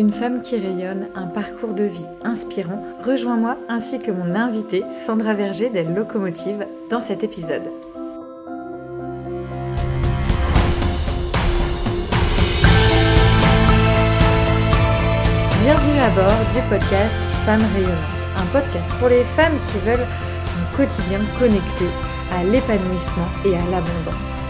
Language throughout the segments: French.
une femme qui rayonne, un parcours de vie inspirant. Rejoins-moi ainsi que mon invitée Sandra Verger d'Elle Locomotive dans cet épisode. Bienvenue à bord du podcast Femmes rayonnantes, un podcast pour les femmes qui veulent un quotidien connecté à l'épanouissement et à l'abondance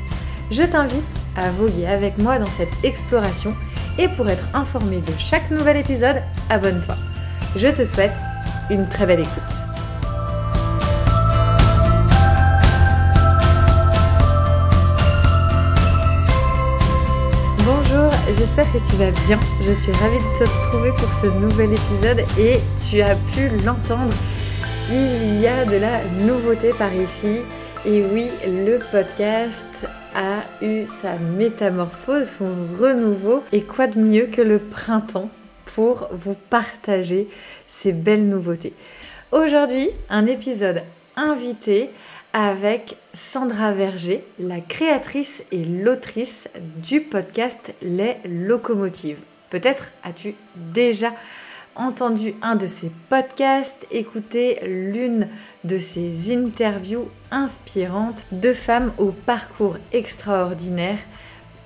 je t'invite à voguer avec moi dans cette exploration et pour être informé de chaque nouvel épisode, abonne-toi. Je te souhaite une très belle écoute. Bonjour, j'espère que tu vas bien. Je suis ravie de te retrouver pour ce nouvel épisode et tu as pu l'entendre, il y a de la nouveauté par ici. Et oui, le podcast a eu sa métamorphose, son renouveau. Et quoi de mieux que le printemps pour vous partager ces belles nouveautés. Aujourd'hui, un épisode invité avec Sandra Verger, la créatrice et l'autrice du podcast Les Locomotives. Peut-être as-tu déjà entendu un de ses podcasts, écouté l'une de ses interviews inspirantes de femmes au parcours extraordinaire.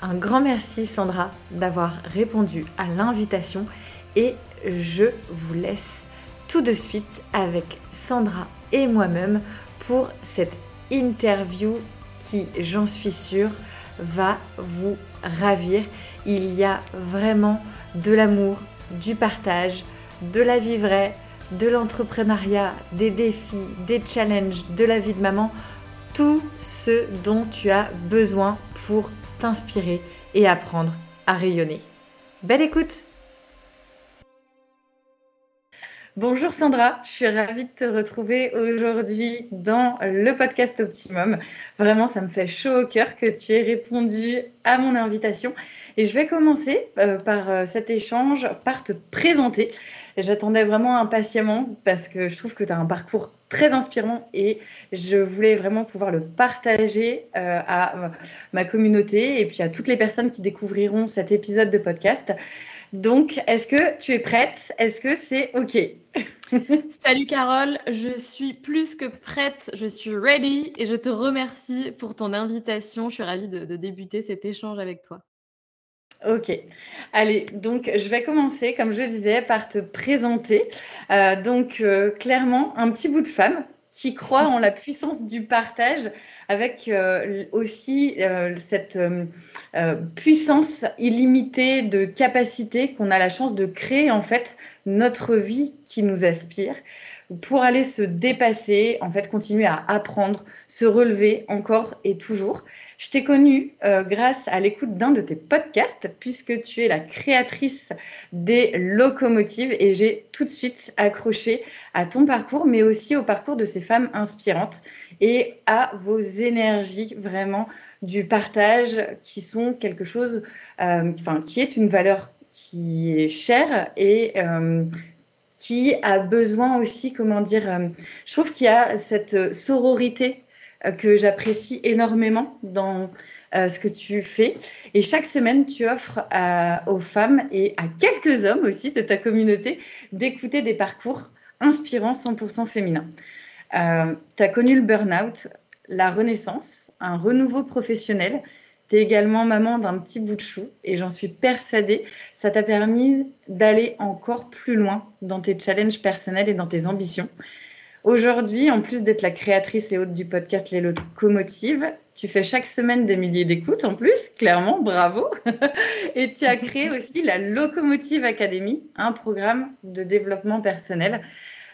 Un grand merci Sandra d'avoir répondu à l'invitation et je vous laisse tout de suite avec Sandra et moi-même pour cette interview qui, j'en suis sûre, va vous ravir. Il y a vraiment de l'amour, du partage, de la vie vraie, de l'entrepreneuriat, des défis, des challenges, de la vie de maman, tout ce dont tu as besoin pour t'inspirer et apprendre à rayonner. Belle écoute Bonjour Sandra, je suis ravie de te retrouver aujourd'hui dans le podcast Optimum. Vraiment, ça me fait chaud au cœur que tu aies répondu à mon invitation. Et je vais commencer euh, par euh, cet échange, par te présenter. J'attendais vraiment impatiemment parce que je trouve que tu as un parcours très inspirant et je voulais vraiment pouvoir le partager euh, à ma communauté et puis à toutes les personnes qui découvriront cet épisode de podcast. Donc, est-ce que tu es prête? Est-ce que c'est OK? Salut Carole, je suis plus que prête, je suis ready et je te remercie pour ton invitation. Je suis ravie de débuter cet échange avec toi. Ok. Allez, donc je vais commencer, comme je disais, par te présenter. Euh, donc, euh, clairement, un petit bout de femme qui croit en la puissance du partage avec euh, aussi cette puissance illimitée de capacité qu'on a la chance de créer en fait notre vie qui nous aspire pour aller se dépasser, en fait, continuer à apprendre, se relever encore et toujours. Je t'ai connue euh, grâce à l'écoute d'un de tes podcasts, puisque tu es la créatrice des locomotives et j'ai tout de suite accroché à ton parcours, mais aussi au parcours de ces femmes inspirantes et à vos énergies vraiment du partage qui sont quelque chose, euh, qui est une valeur qui est chère et euh, qui a besoin aussi, comment dire, je trouve qu'il y a cette sororité que j'apprécie énormément dans euh, ce que tu fais. Et chaque semaine, tu offres aux femmes et à quelques hommes aussi de ta communauté d'écouter des parcours inspirants 100% féminins. tu as connu le burn-out, la renaissance, un renouveau professionnel tu es également maman d'un petit bout de chou et j'en suis persuadée, ça t'a permis d'aller encore plus loin dans tes challenges personnels et dans tes ambitions. Aujourd'hui, en plus d'être la créatrice et hôte du podcast Les Locomotives, tu fais chaque semaine des milliers d'écoutes en plus, clairement, bravo. et tu as créé aussi la Locomotive Academy, un programme de développement personnel.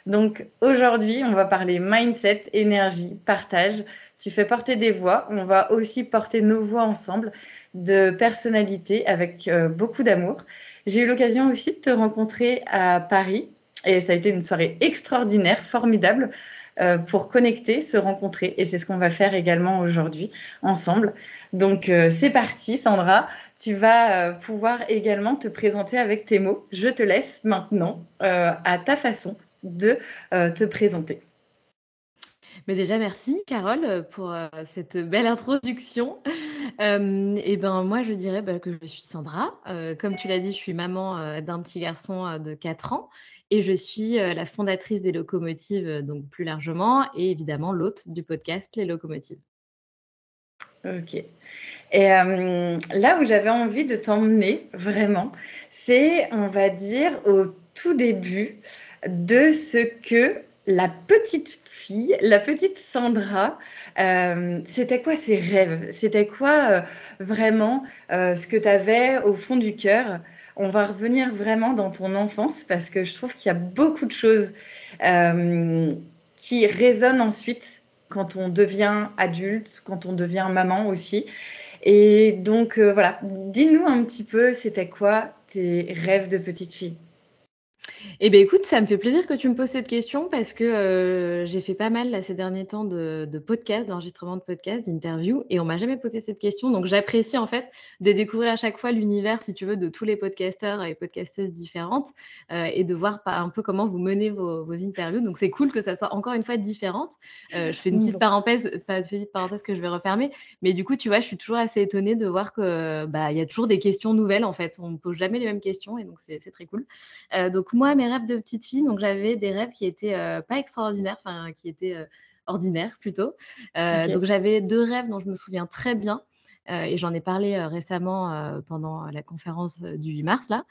Donc aujourd'hui, on va parler mindset, énergie, partage tu fais porter des voix. On va aussi porter nos voix ensemble. de personnalité avec beaucoup d'amour. J'ai eu l'occasion aussi de te rencontrer à Paris et ça a été une soirée extraordinaire, formidable. Euh, pour connecter, se rencontrer. Et c'est ce qu'on va faire également aujourd'hui ensemble. Donc euh, c'est parti, Sandra. Tu vas euh, pouvoir également te présenter avec tes mots. Je te laisse maintenant à ta façon de te présenter. Mais déjà, merci Carole pour cette belle introduction. et ben moi, je dirais bah, que je suis Sandra. comme tu l'as dit, je suis maman d'un petit garçon de 4 ans et je suis la fondatrice des locomotives, donc plus largement, et évidemment l'hôte du podcast Les Locomotives. Ok. Et là où j'avais envie de t'emmener vraiment, c'est, on va dire, au tout début de ce que la petite fille, la petite Sandra, c'était quoi ses rêves? C'était quoi vraiment ce que tu avais au fond du cœur? On va revenir vraiment dans ton enfance parce que je trouve qu'il y a beaucoup de choses euh, qui résonnent ensuite quand on devient adulte, quand on devient maman aussi. Et donc euh, voilà, dis-nous un petit peu, c'était quoi tes rêves de petite fille? Eh bien, écoute, ça me fait plaisir que tu me poses cette question parce que euh, j'ai fait pas mal là, ces derniers temps de, podcasts, d'enregistrement de podcasts, d'interviews, et on m'a jamais posé cette question. Donc, j'apprécie en fait de découvrir à chaque fois l'univers, si tu veux, de tous les podcasteurs et podcasteuses différentes euh, et de voir un peu comment vous menez vos, interviews. Donc, c'est cool que ça soit encore une fois différente. Euh, je fais une petite parenthèse, pas une petite parenthèse que je vais refermer, mais du coup, tu vois, je suis toujours assez étonnée de voir que bah, il y a toujours des questions nouvelles en fait. On ne pose jamais les mêmes questions et donc c'est très cool. donc moi, mes rêves de petite fille, donc j'avais des rêves qui étaient euh, pas extraordinaires, enfin qui étaient euh, ordinaires plutôt. Euh, donc j'avais deux rêves dont je me souviens très bien. et j'en ai parlé récemment pendant la conférence du 8 mars là.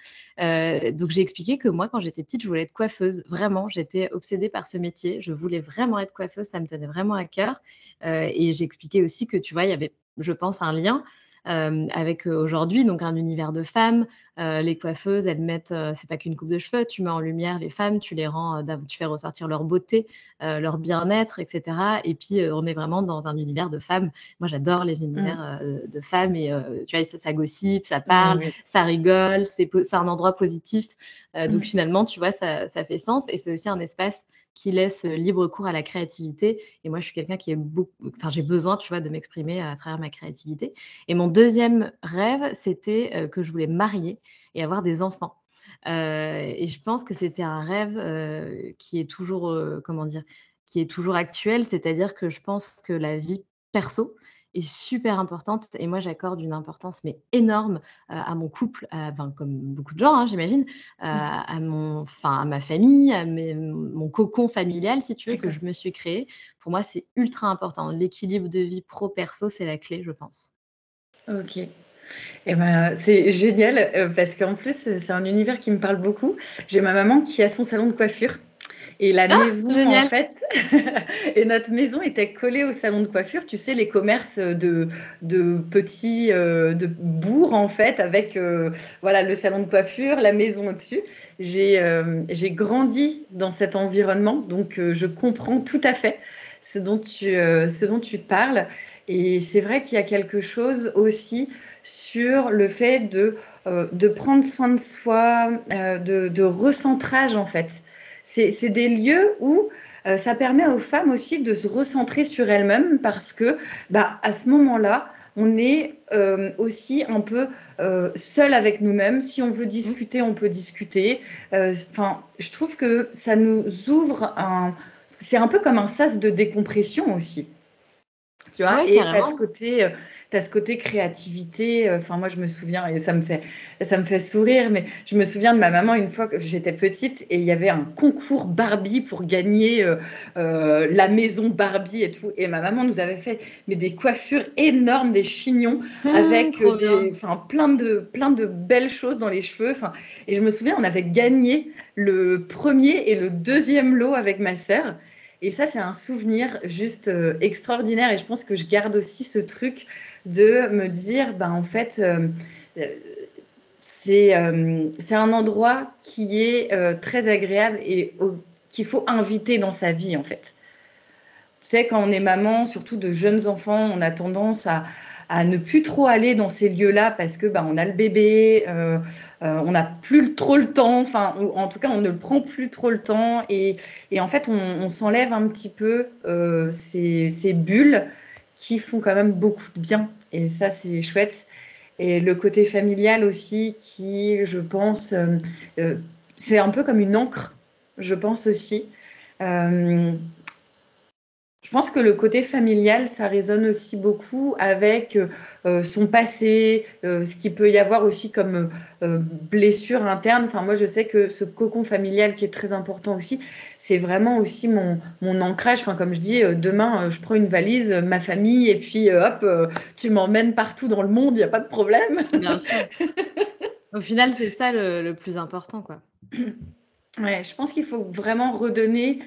donc j'ai expliqué que moi quand j'étais petite je voulais être coiffeuse. Vraiment, j'étais obsédée par ce métier. Je voulais vraiment être coiffeuse, ça me tenait vraiment à cœur. et j'ai expliqué aussi que tu vois il y avait, je pense, un lien avec aujourd'hui donc un univers de femmes. les coiffeuses, elles mettent, c'est pas qu'une coupe de cheveux, tu mets en lumière les femmes, tu les rends, tu fais ressortir leur beauté, leur bien-être, etc. Et puis on est vraiment dans un univers de femmes. Moi, j'adore les mmh. univers de femmes et tu vois, ça, ça gossip, ça parle, ça rigole, c'est un endroit positif. Donc mmh. finalement, tu vois, ça, ça fait sens et c'est aussi un espace qui laisse libre cours à la créativité. Et moi, je suis quelqu'un qui est beaucoup, enfin, j'ai besoin, tu vois, de m'exprimer à travers ma créativité. Et mon deuxième rêve, c'était que je voulais marier et avoir des enfants. et je pense que c'était un rêve qui est toujours, comment dire, qui est toujours actuel. C'est-à-dire que je pense que la vie perso, est super importante et moi j'accorde une importance mais énorme à mon couple, comme beaucoup de gens hein, j'imagine, mmh. à mon, à ma famille, à mon cocon familial si tu veux que je me suis créé. Pour moi c'est ultra important. L'équilibre de vie pro perso c'est la clé je pense. Ok. Eh ben, c'est génial parce qu'en plus, c'est un univers qui me parle beaucoup. J'ai ma maman qui a son salon de coiffure et la ah, maison, en fait, et notre maison était collée au salon de coiffure. Tu sais, les commerces de, de petits, euh, de bourgs, en fait, avec euh, voilà, le salon de coiffure, la maison au-dessus. J'ai euh, grandi dans cet environnement, donc je comprends tout à fait ce dont tu, ce dont tu parles. Et c'est vrai qu'il y a quelque chose aussi sur le fait de, de prendre soin de soi, de, de recentrage, en fait c'est des lieux où euh, ça permet aux femmes aussi de se recentrer sur elles-mêmes parce que bah, à ce moment-là, on est euh, aussi un peu euh, seul avec nous-mêmes. Si on veut discuter, on peut discuter. Enfin, je trouve que ça nous ouvre un. C'est un peu comme un sas de décompression aussi. Tu vois, et à ce côté tu as ce côté créativité. Euh, enfin, moi, je me souviens, et ça me, fait, ça me fait sourire, mais je me souviens de ma maman une fois que j'étais petite et il y avait un concours Barbie pour gagner euh, euh, la maison Barbie et tout. Et ma maman nous avait fait mais des coiffures énormes, des chignons mmh, avec des, plein, de, plein de belles choses dans les cheveux. Enfin, et je me souviens, on avait gagné le premier et le deuxième lot avec ma sœur. Et ça, c'est un souvenir juste extraordinaire. Et je pense que je garde aussi ce truc de me dire, ben, en fait, euh, euh, c'est un endroit qui est euh, très agréable et qu'il faut inviter dans sa vie, en fait. Tu sais, quand on est maman, surtout de jeunes enfants, on a tendance à, à ne plus trop aller dans ces lieux-là parce que bah, on a le bébé, euh, euh, on n'a plus trop le temps, enfin, en tout cas, on ne prend plus trop le temps et, en fait, on, s'enlève un petit peu euh, ces, ces, bulles qui font quand même beaucoup de bien et ça, c'est chouette. Et le côté familial aussi, qui, je pense, c'est un peu comme une encre, je pense aussi. Je pense que le côté familial, ça résonne aussi beaucoup avec euh, son passé, euh, ce qu'il peut y avoir aussi comme euh, blessure interne. Enfin, moi, je sais que ce cocon familial qui est très important aussi, c'est vraiment aussi mon, mon ancrage. Enfin, comme je dis, demain, je prends une valise, ma famille, et puis hop, tu m'emmènes partout dans le monde, il n'y a pas de problème. Bien sûr. Au final, c'est ça le, le, plus important, quoi. Ouais, je pense qu'il faut vraiment redonner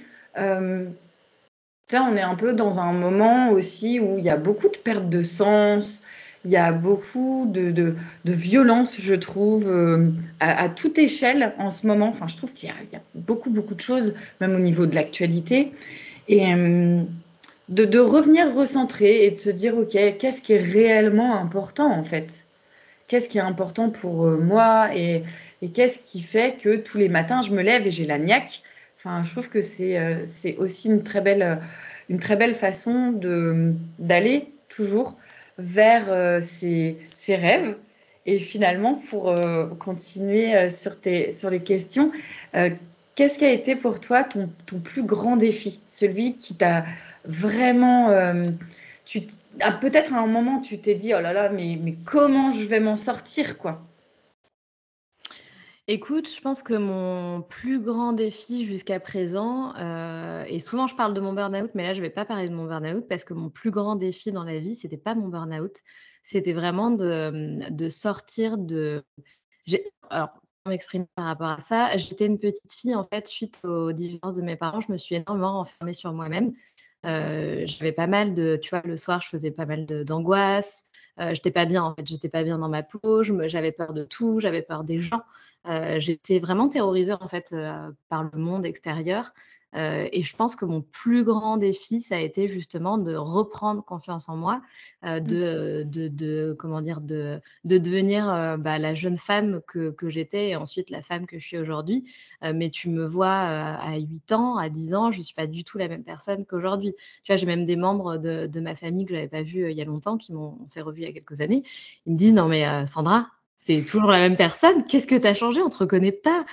on est un peu dans un moment aussi où il y a beaucoup de perte de sens, il y a beaucoup de, violence, je trouve, euh, à, toute échelle en ce moment. Enfin, je trouve qu'il y, a beaucoup, beaucoup de choses, même au niveau de l'actualité. Et euh, de, revenir recentrer et de se dire, OK, qu'est-ce qui est réellement important en fait? Qu'est-ce qui est important pour euh, moi? Et, et qu'est-ce qui fait que tous les matins, je me lève et j'ai la niaque? Enfin, je trouve que c'est euh, aussi une très belle, une très belle façon d'aller toujours vers euh, ses, rêves. Et finalement, pour euh, continuer sur, tes, sur les questions, qu'est-ce qui a été pour toi ton, ton plus grand défi? Celui qui t'a vraiment... tu Peut-être à un moment, tu t'es dit, oh là là, mais, mais comment je vais m'en sortir, quoi? Écoute, je pense que mon plus grand défi jusqu'à présent, euh, et souvent je parle de mon burn-out, mais là je vais pas parler de mon burn-out parce que mon plus grand défi dans la vie, c'était pas mon burn-out, c'était vraiment de, de sortir de. Alors, pour m'exprimer par rapport à ça, j'étais une petite fille en fait, suite au divorce de mes parents, je me suis énormément renfermée sur moi-même. Euh, j'avais pas mal de, tu vois, le soir, je faisais pas mal d'angoisse. Euh, j'étais pas bien en fait, j'étais pas bien dans ma peau, j'avais peur de tout, j'avais peur des gens. Euh, j'étais vraiment terrorisée en fait euh, par le monde extérieur. Euh, et je pense que mon plus grand défi, ça a été justement de reprendre confiance en moi, mmh. de, de, comment dire, de, de devenir bah, la jeune femme que, que j'étais et ensuite la femme que je suis aujourd'hui. mais tu me vois à 8 ans, à 10 ans, je ne suis pas du tout la même personne qu'aujourd'hui. Tu vois, j'ai même des membres de, de ma famille que je n'avais pas vus il y a longtemps, qui m'ont, on s'est revus il y a quelques années. Ils me disent, non mais Sandra, c'est toujours la même personne. Qu'est-ce que tu as changé? On ne te reconnaît pas.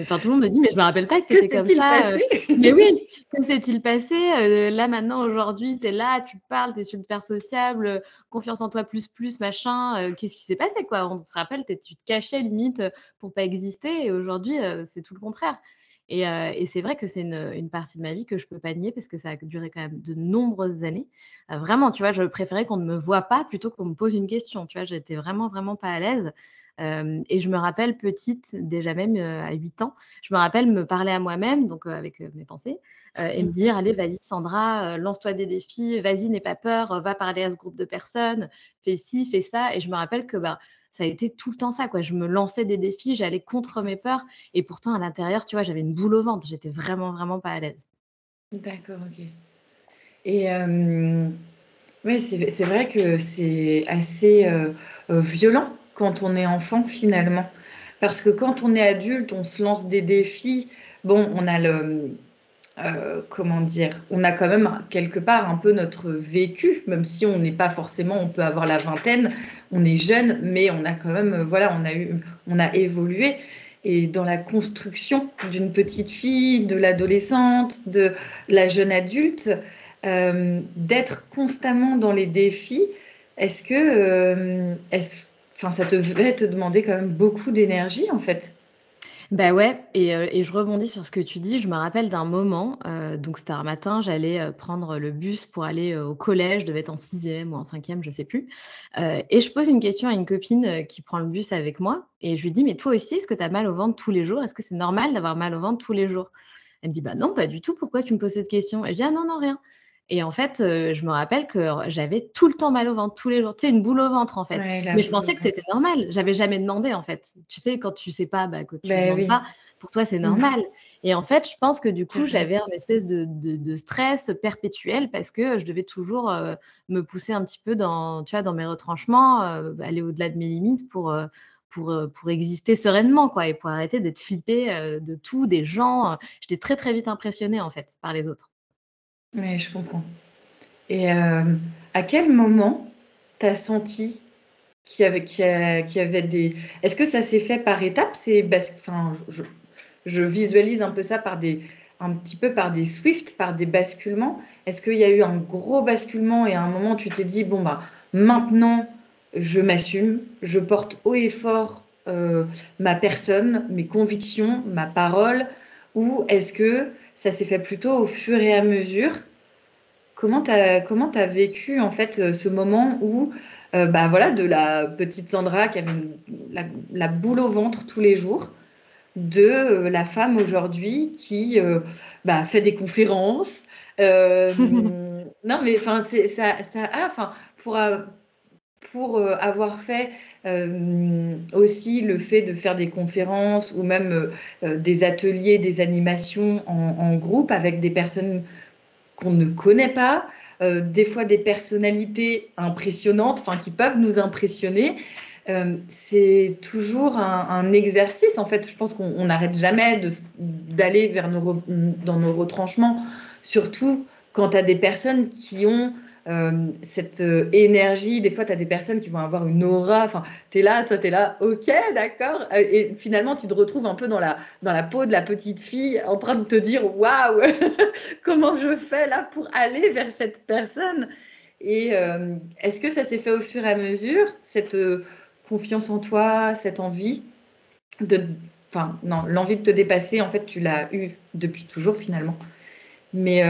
Enfin, tout le monde me dit, mais je ne me rappelle pas que, tu étais comme ça. Euh. mais oui, que s'est-il passé? Euh, Là, maintenant, aujourd'hui, tu es là, tu parles, tu es super sociable, confiance en toi, plus, plus, machin. Euh, qu'est-ce qui s'est passé quoi? On se rappelle, tu te cachais limite pour pas exister. Et aujourd'hui, c'est tout le contraire. Et, c'est vrai que c'est une, partie de ma vie que je peux pas nier parce que ça a duré quand même de nombreuses années. vraiment, tu vois, je préférais qu'on ne me voit pas plutôt qu'on me pose une question. Tu vois, j'étais vraiment, vraiment pas à l'aise. et je me rappelle petite, déjà même à 8 ans, je me rappelle me parler à moi-même, donc avec mes pensées, et me mmh. dire Allez, vas-y, Sandra, lance-toi des défis, vas-y, n'aie pas peur, va parler à ce groupe de personnes, fais ci, fais ça. Et je me rappelle que bah, ça a été tout le temps ça. Quoi. Je me lançais des défis, j'allais contre mes peurs. Et pourtant, à l'intérieur, tu vois, j'avais une boule au ventre. J'étais vraiment, vraiment pas à l'aise. D'accord, ok. Et euh, c'est vrai que c'est assez euh, violent quand on est enfant, finalement. Parce que quand on est adulte, on se lance des défis. Bon, on a le euh, comment dire, on a quand même quelque part un peu notre vécu, même si on n'est pas forcément, on peut avoir la vingtaine, on est jeune, mais on a quand même, voilà, on a eu, on a évolué. Et dans la construction d'une petite fille, de l'adolescente, de la jeune adulte, euh, d'être constamment dans les défis, est-ce que, euh, est enfin, ça devait te demander quand même beaucoup d'énergie en fait? Bah ouais, et, euh, et je rebondis sur ce que tu dis. Je me rappelle d'un moment, euh, donc c'était un matin, j'allais euh, prendre le bus pour aller au collège, je devais être en sixième ou en cinquième, je sais plus. et je pose une question à une copine qui prend le bus avec moi, et je lui dis, mais toi aussi, est-ce que tu as mal au ventre tous les jours? Est-ce que c'est normal d'avoir mal au ventre tous les jours? Elle me dit, bah non, pas du tout, pourquoi tu me poses cette question? Et je dis, ah non, non, rien. Et en fait, je me rappelle que j'avais tout le temps mal au ventre, tous les jours. Tu sais, une boule au ventre, en fait. Mais je pensais que c'était normal. J'avais jamais demandé, en fait. Tu sais, quand tu sais pas, bah, que tu ne ben pas, pour toi, c'est mmh. normal. Et en fait, je pense que du coup, j'avais un espèce de, de, stress perpétuel parce que je devais toujours me pousser un petit peu dans, tu vois, dans mes retranchements, aller au-delà de mes limites pour pour, pour exister sereinement, quoi, et pour arrêter d'être flippée de tout, des gens. J'étais très, très vite impressionnée, en fait, par les autres. Oui, je comprends. Et à quel moment tu as senti qu'il y avait, des... Est-ce que ça s'est fait par étapes? C'est enfin, je, visualise un peu ça par des, un petit peu par des Swift, par des basculements. Est-ce qu'il y a eu un gros basculement et à un moment tu t'es dit, bon, bah, maintenant, je m'assume, je porte haut et fort euh, ma personne, mes convictions, ma parole, ou est-ce que ça s'est fait plutôt au fur et à mesure Comment tu as, comment as vécu en fait euh, ce moment où, euh, bah voilà, de la petite Sandra qui avait la, boule au ventre tous les jours, de la femme aujourd'hui qui bah, fait des conférences. non, mais enfin, ça, ça, ah, enfin, pour pour euh, avoir fait euh, aussi le fait de faire des conférences ou même euh, des ateliers, des animations en, groupe avec des personnes qu'on ne connaît pas, des fois des personnalités impressionnantes, enfin qui peuvent nous impressionner. c'est toujours un, exercice. En fait, je pense qu'on n'arrête jamais d'aller vers nos, dans nos retranchements, surtout quand as des personnes qui ont euh, cette euh, énergie. Des fois, tu as des personnes qui vont avoir une aura. Enfin, tu es là, toi, tu es là, ok, d'accord. Euh, et finalement, tu te retrouves un peu dans la, dans la peau de la petite fille en train de te dire waouh, comment je fais là pour aller vers cette personne? Et est-ce que ça s'est fait au fur et à mesure, cette confiance en toi, cette envie de. Enfin, non, l'envie de te dépasser, en fait, tu l'as eu depuis toujours finalement. Mais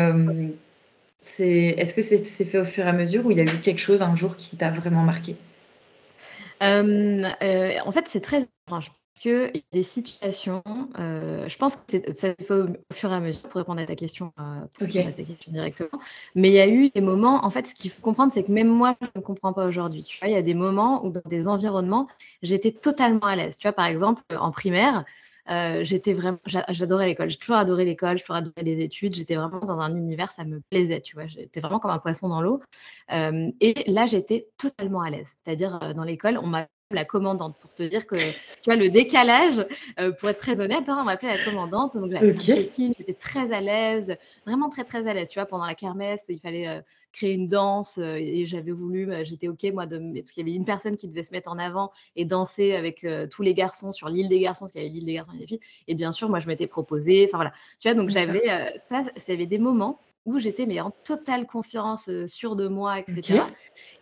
est-ce que c'est fait au fur et à mesure ou il y a eu quelque chose un jour qui t'a vraiment marqué? Euh, euh, En fait, c'est très étrange. Qu'il y a des situations, euh, je pense que ça fait au, fur et à mesure pour répondre à ta question, pour répondre à ta question directement. Mais il y a eu des moments, en fait, ce qu'il faut comprendre, c'est que même moi, je ne comprends pas aujourd'hui. Tu vois, il y a des moments où dans des environnements, j'étais totalement à l'aise. Tu vois, par exemple, en primaire, euh, j'étais vraiment, j'adorais l'école. J'ai toujours adoré l'école, j'ai toujours adoré les études. J'étais vraiment dans un univers, ça me plaisait, tu vois. J'étais vraiment comme un poisson dans l'eau. Euh, et là, j'étais totalement à l'aise. C'est-à-dire, euh, dans l'école, on m'a la commandante pour te dire que tu vois le décalage pour être très honnête hein, on m'appelait la commandante donc j'étais très à l'aise vraiment très très à l'aise tu vois pendant la kermesse il fallait créer une danse euh, et j'avais voulu, bah, j'étais OK moi, de, parce qu'il y avait une personne qui devait se mettre en avant et danser avec euh, tous les garçons sur l'île des garçons, parce qu'il y avait l'île des garçons et des filles. Et bien sûr, moi, je m'étais proposé. Enfin voilà, tu vois, donc j'avais euh, ça, ça avait des moments où j'étais mais en totale confiance, sûre de moi, etc.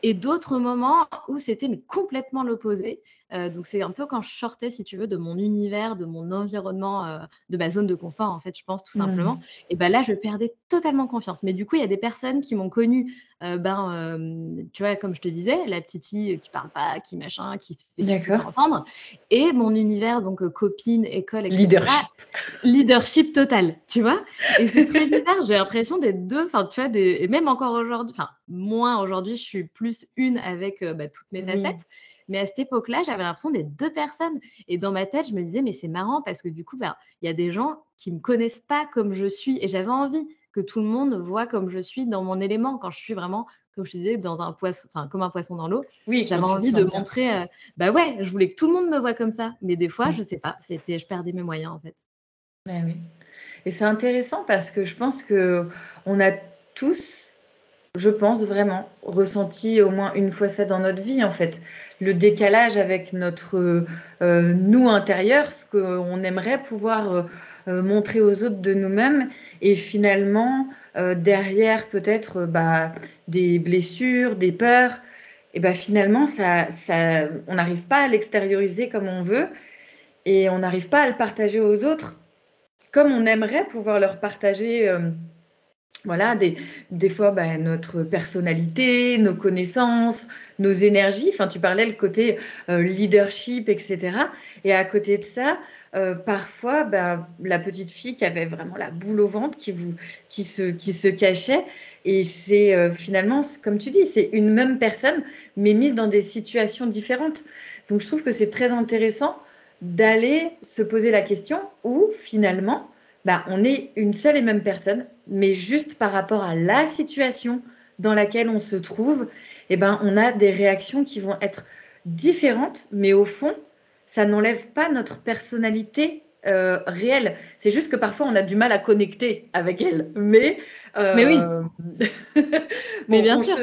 Et d'autres moments où c'était mais complètement l'opposé. Donc c'est un peu quand je sortais, si tu veux, de mon univers, de mon environnement, de ma zone de confort, en fait, je pense tout simplement. Mmh. Et ben là, je perdais totalement confiance. Mais du coup, il y a des personnes qui m'ont connue, ben, tu vois, comme je te disais, la petite fille qui parle pas, qui machin, qui se fait entendre. Et mon univers, donc copine, école, etc. Leadership. Leadership total, tu vois. Et c'est très bizarre. J'ai l'impression d'être deux, enfin, tu vois, des... et même encore aujourd'hui, enfin, moins aujourd'hui, je suis plus une avec bah, toutes mes facettes. Mais à cette époque-là, j'avais l'impression d'être deux personnes. Et dans ma tête, je me disais, mais c'est marrant parce que du coup, bah, il y a des gens qui ne me connaissent pas comme je suis. Et j'avais envie que tout le monde voit comme je suis dans mon élément, quand je suis vraiment, comme je disais, dans un poisson, enfin, comme un poisson dans l'eau. Oui, j'avais envie de montrer, euh, bah ouais, je voulais que tout le monde me voit comme ça. Mais des fois, je mmh. je sais pas, c'était, je perdais mes moyens en fait. oui. Et c'est intéressant parce que je pense que on a tous je pense vraiment, ressenti au moins une fois ça dans notre vie, en fait. Le décalage avec notre euh, nous intérieur, ce qu'on aimerait pouvoir euh, euh, montrer aux autres de nous-mêmes, et finalement, derrière peut-être bah, des blessures, des peurs, et bah, finalement, ça, ça, on n'arrive pas à l'extérioriser comme on veut, et on n'arrive pas à le partager aux autres comme on aimerait pouvoir leur partager voilà, des, des fois, bah, notre personnalité, nos connaissances, nos énergies. Enfin, tu parlais le côté euh, leadership, etc. Et à côté de ça, euh, parfois, bah, la petite fille qui avait vraiment la boule au ventre, qui, vous, qui, se, qui se cachait. Et c'est euh, finalement, comme tu dis, c'est une même personne, mais mise dans des situations différentes. Donc, je trouve que c'est très intéressant d'aller se poser la question où finalement, bah, on est une seule et même personne, mais juste par rapport à la situation dans laquelle on se trouve, eh ben, on a des réactions qui vont être différentes, mais au fond, ça n'enlève pas notre personnalité euh, réelle. C'est juste que parfois, on a du mal à connecter avec elle. Mais, euh, mais oui. mais bien sûr.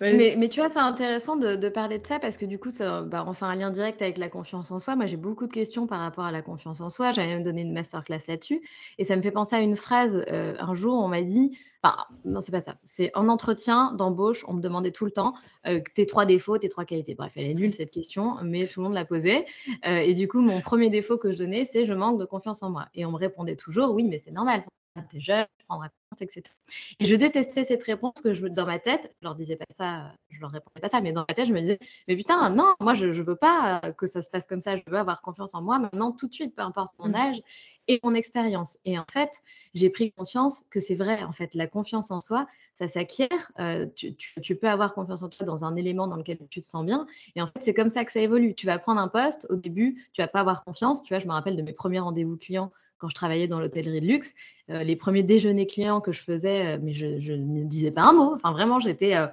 Mais, tu vois, c'est intéressant de, parler de ça parce que du coup, ça, bah, on fait un lien direct avec la confiance en soi. Moi, j'ai beaucoup de questions par rapport à la confiance en soi. J'avais même donné une masterclass là-dessus. Et ça me fait penser à une phrase. Euh, un jour, on m'a dit, enfin, non, c'est pas ça. C'est en entretien d'embauche, on me demandait tout le temps euh, tes trois défauts, tes trois qualités. Bref, elle est nulle cette question, mais tout le monde l'a posée. Euh, et du coup, mon premier défaut que je donnais, c'est je manque de confiance en moi. Et on me répondait toujours, oui, mais c'est normal, t'es jeune, prendre compte, etc. Et je détestais cette réponse que je, dans ma tête, je leur disais pas ça, je leur répondais pas ça, mais dans ma tête, je me disais, mais putain, non, moi, je, je veux pas que ça se passe comme ça, je veux avoir confiance en moi maintenant, tout de suite, peu importe mon mmh. âge et mon expérience. Et en fait, j'ai pris conscience que c'est vrai, en fait, la confiance en soi, ça s'acquiert. Euh, tu, tu, peux avoir confiance en toi dans un élément dans lequel tu te sens bien. Et en fait, c'est comme ça que ça évolue. Tu vas prendre un poste, au début, tu vas pas avoir confiance. Tu vois, je me rappelle de mes premiers rendez-vous clients quand je travaillais dans l'hôtellerie de luxe, euh, les premiers déjeuners clients que je faisais, euh, mais je, ne disais pas un mot. Enfin, vraiment, j'étais, euh,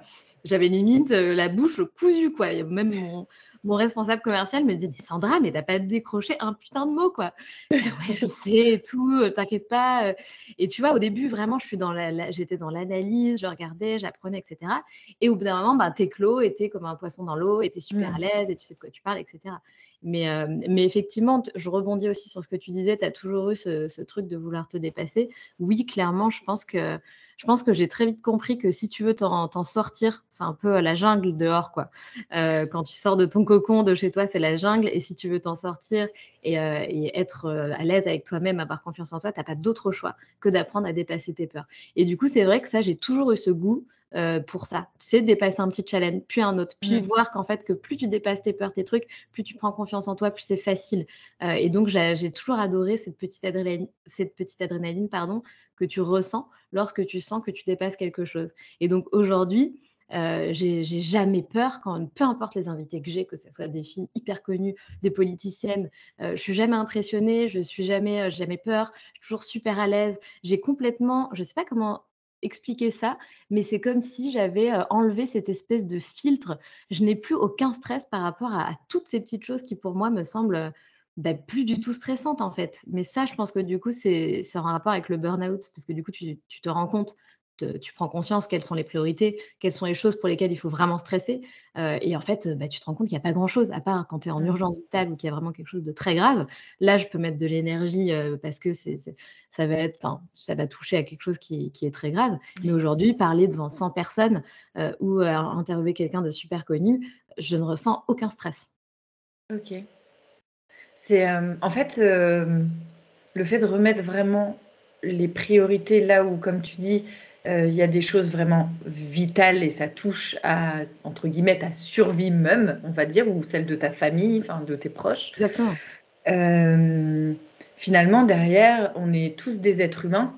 j'avais limite la bouche cousue, quoi. Même mon, mon responsable commercial me dit Mais Sandra, mais t'as pas décroché un putain de mot, quoi. ouais, je sais, tout, euh, t'inquiète pas. Euh. Et tu vois, au début, vraiment, je suis dans la, j'étais dans l'analyse, je regardais, j'apprenais, etc. Et au bout d'un moment, bah, t'es clos, et t'es comme un poisson dans l'eau, et t'es super à mmh. l'aise, et tu sais de quoi tu parles, etc. Mais, euh, mais effectivement, je rebondis aussi sur ce que tu disais, tu as toujours eu ce, ce truc de vouloir te dépasser. Oui, clairement, je pense que je pense que j'ai très vite compris que si tu veux t'en sortir, c'est un peu la jungle dehors, quoi. Euh, quand tu sors de ton cocon de chez toi, c'est la jungle. Et si tu veux t'en sortir et, euh, être euh, à l'aise avec toi-même, avoir confiance en toi, tu n'as pas d'autre choix que d'apprendre à dépasser tes peurs. Et du coup, c'est vrai que ça, j'ai toujours eu ce goût pour ça. Tu sais, dépasser un petit challenge, puis un autre, puis voir qu'en fait, que plus tu dépasses tes peurs, tes trucs, plus tu prends confiance en toi, plus c'est facile. et donc, j'ai toujours adoré cette petite adrénaline, cette petite adrénaline pardon, que tu ressens lorsque tu sens que tu dépasses quelque chose. Et donc aujourd'hui, euh, j'ai jamais peur quand, peu importe les invités que j'ai, que ce soit des filles hyper connues, des politiciennes, euh, je suis jamais impressionnée, je suis jamais, euh, jamais peur, je suis toujours super à l'aise. J'ai complètement, je sais pas comment expliquer ça, mais c'est comme si j'avais euh, enlevé cette espèce de filtre. Je n'ai plus aucun stress par rapport à, toutes ces petites choses qui pour moi me semblent bah, plus du tout stressante en fait. Mais ça, je pense que du coup, c'est en rapport avec le burn-out, parce que du coup, tu, te rends compte, tu prends conscience quelles sont les priorités, quelles sont les choses pour lesquelles il faut vraiment stresser. Euh, et en fait, bah, tu te rends compte qu'il n'y a pas grand-chose, à part quand tu es en mmh. urgence vitale ou qu'il y a vraiment quelque chose de très grave. Là, je peux mettre de l'énergie euh, parce que c'est ça, va être, ça va toucher à quelque chose qui, qui est très grave. Mais aujourd'hui, parler devant 100 personnes euh, ou interviewer quelqu'un de super connu, je ne ressens aucun stress. Ok. C'est euh, en fait euh, le fait de remettre vraiment les priorités là où, comme tu dis, euh, il y a des choses vraiment vitales et ça touche à, entre guillemets, ta survie même, on va dire, ou celle de ta famille, enfin de tes proches. Exactement. finalement, derrière, on est tous des êtres humains.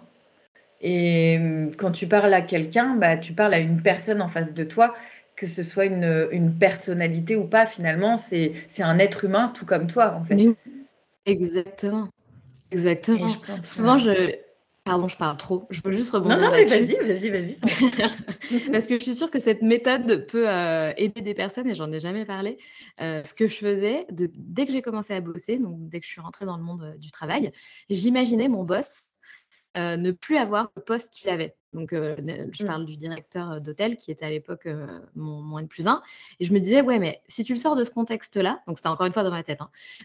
Et quand tu parles à quelqu'un, bah, tu parles à une personne en face de toi que ce soit une, une personnalité ou pas, finalement, c'est un être humain tout comme toi, en fait. exactement. Exactement. Souvent, je. Pardon, je parle trop. Je veux juste rebondir. Non, non, mais vas-y, vas-y, vas-y. Parce que je suis sûre que cette méthode peut euh, aider des personnes et j'en ai jamais parlé. Euh, ce que je faisais, de, dès que j'ai commencé à bosser, donc dès que je suis rentrée dans le monde euh, du travail, j'imaginais mon boss ne plus avoir le poste qu'il avait. Donc, je mmh. parle du directeur d'hôtel qui était à l'époque mon, mon N plus 1. Et je me disais, ouais, mais si tu le sors de ce contexte-là, donc c'était encore une fois dans ma tête,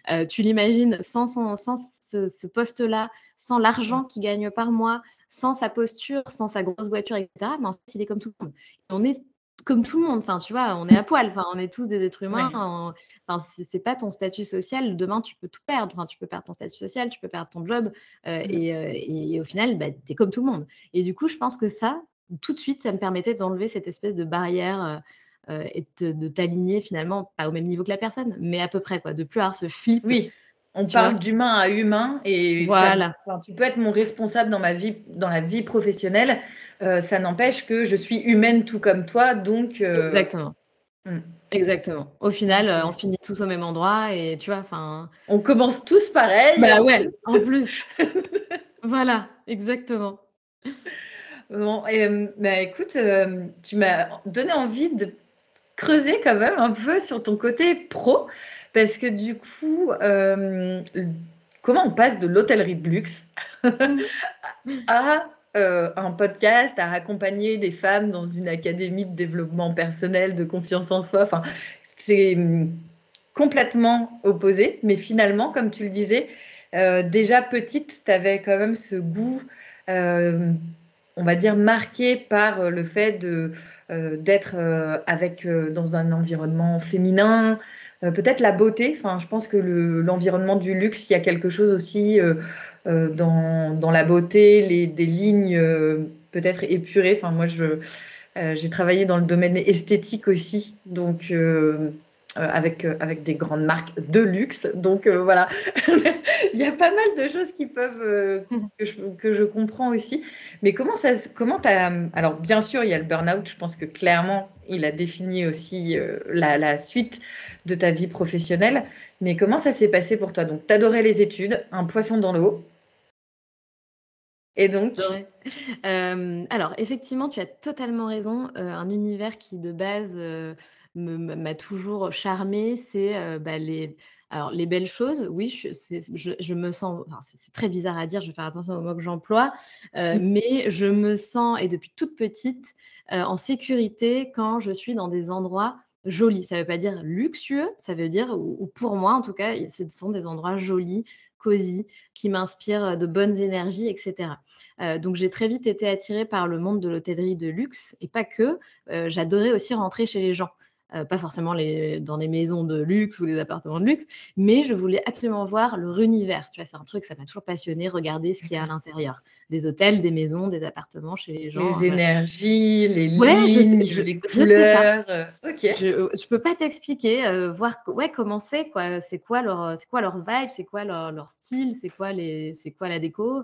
hein, tu l'imagines sans, sans ce, poste-là, sans l'argent qu'il gagne par mois, sans sa posture, sans sa grosse voiture, etc. Mais en fait, il est comme tout le monde. on est comme tout le monde. Enfin, tu vois, on est à poil. Enfin, on est tous des êtres humains. Enfin, c'est pas ton statut social. Demain, tu peux tout perdre. Enfin, tu peux perdre ton statut social, tu peux perdre ton job. Euh, mmh. euh, et, au final, bah, tu es comme tout le monde. Et du coup, je pense que ça, tout de suite, ça me permettait d'enlever cette espèce de barrière euh, et de, t'aligner finalement, pas au même niveau que la personne, mais à peu près, quoi. De plus avoir ce flip. Oui. On parle d'humain à humain et voilà. tu peux être mon responsable dans ma vie, dans la vie professionnelle. Euh, ça n'empêche que je suis humaine tout comme toi, donc. Euh, Exactement. Hmm. Exactement. Au final, euh, on finit tous au même endroit et tu vois, enfin. On commence tous pareil. Bah ouais, en plus. voilà, exactement. Bon, bah, écoute, tu m'as donné envie de creuser quand même un peu sur ton côté pro. Parce que du coup, euh, comment on passe de l'hôtellerie de luxe à euh, un podcast, à accompagner des femmes dans une académie de développement personnel, de confiance en soi? Enfin, c'est hum, complètement opposé. Mais finalement, comme tu le disais, euh, déjà petite, tu avais quand même ce goût, on va dire, marqué par le fait de d'être avec dans un environnement féminin, peut-être la beauté. Enfin, je pense que l'environnement du luxe, il y a quelque chose aussi euh, euh, dans, la beauté, les, des lignes peut-être épurées. Enfin, moi, je, j'ai travaillé dans le domaine esthétique aussi, donc avec, avec des grandes marques de luxe. Donc voilà, il y a pas mal de choses qui peuvent que, je, que, je, comprends aussi. Mais comment ça, comment as, alors bien sûr, il y a le burn-out. Je pense que clairement, il a défini aussi la, la, suite de ta vie professionnelle. Mais comment ça s'est passé pour toi? Donc, tu adorais les études, un poisson dans l'eau. Et donc euh, Alors, effectivement, tu as totalement raison. Euh, un univers qui, de base, euh, m'a toujours charmé, c'est bah, les, alors, les belles choses, oui, je, me sens, c'est très bizarre à dire, je vais faire attention aux mots que j'emploie, mais je me sens, et depuis toute petite, en sécurité quand je suis dans des endroits joli. Ça ne veut pas dire luxueux, ça veut dire, ou, pour moi en tout cas, ce sont des endroits jolis, cosy, qui m'inspirent de bonnes énergies, etc. Euh, donc j'ai très vite été attirée par le monde de l'hôtellerie de luxe et pas que. Euh, j'adorais aussi rentrer chez les gens. Euh, pas forcément les, dans des maisons de luxe ou des appartements de luxe, mais je voulais absolument voir leur univers. Tu vois, c'est un truc, ça m'a toujours passionné, regarder ce qu'il y a à l'intérieur. Des hôtels, des maisons, des appartements chez les gens. Les énergies, les lignes, les couleurs. Euh, ok. Je ne peux pas t'expliquer, euh, voir ouais, comment c'est, quoi. C'est quoi leur, c'est quoi leur vibe, c'est quoi leur, leur style, c'est quoi, les, c'est quoi la déco.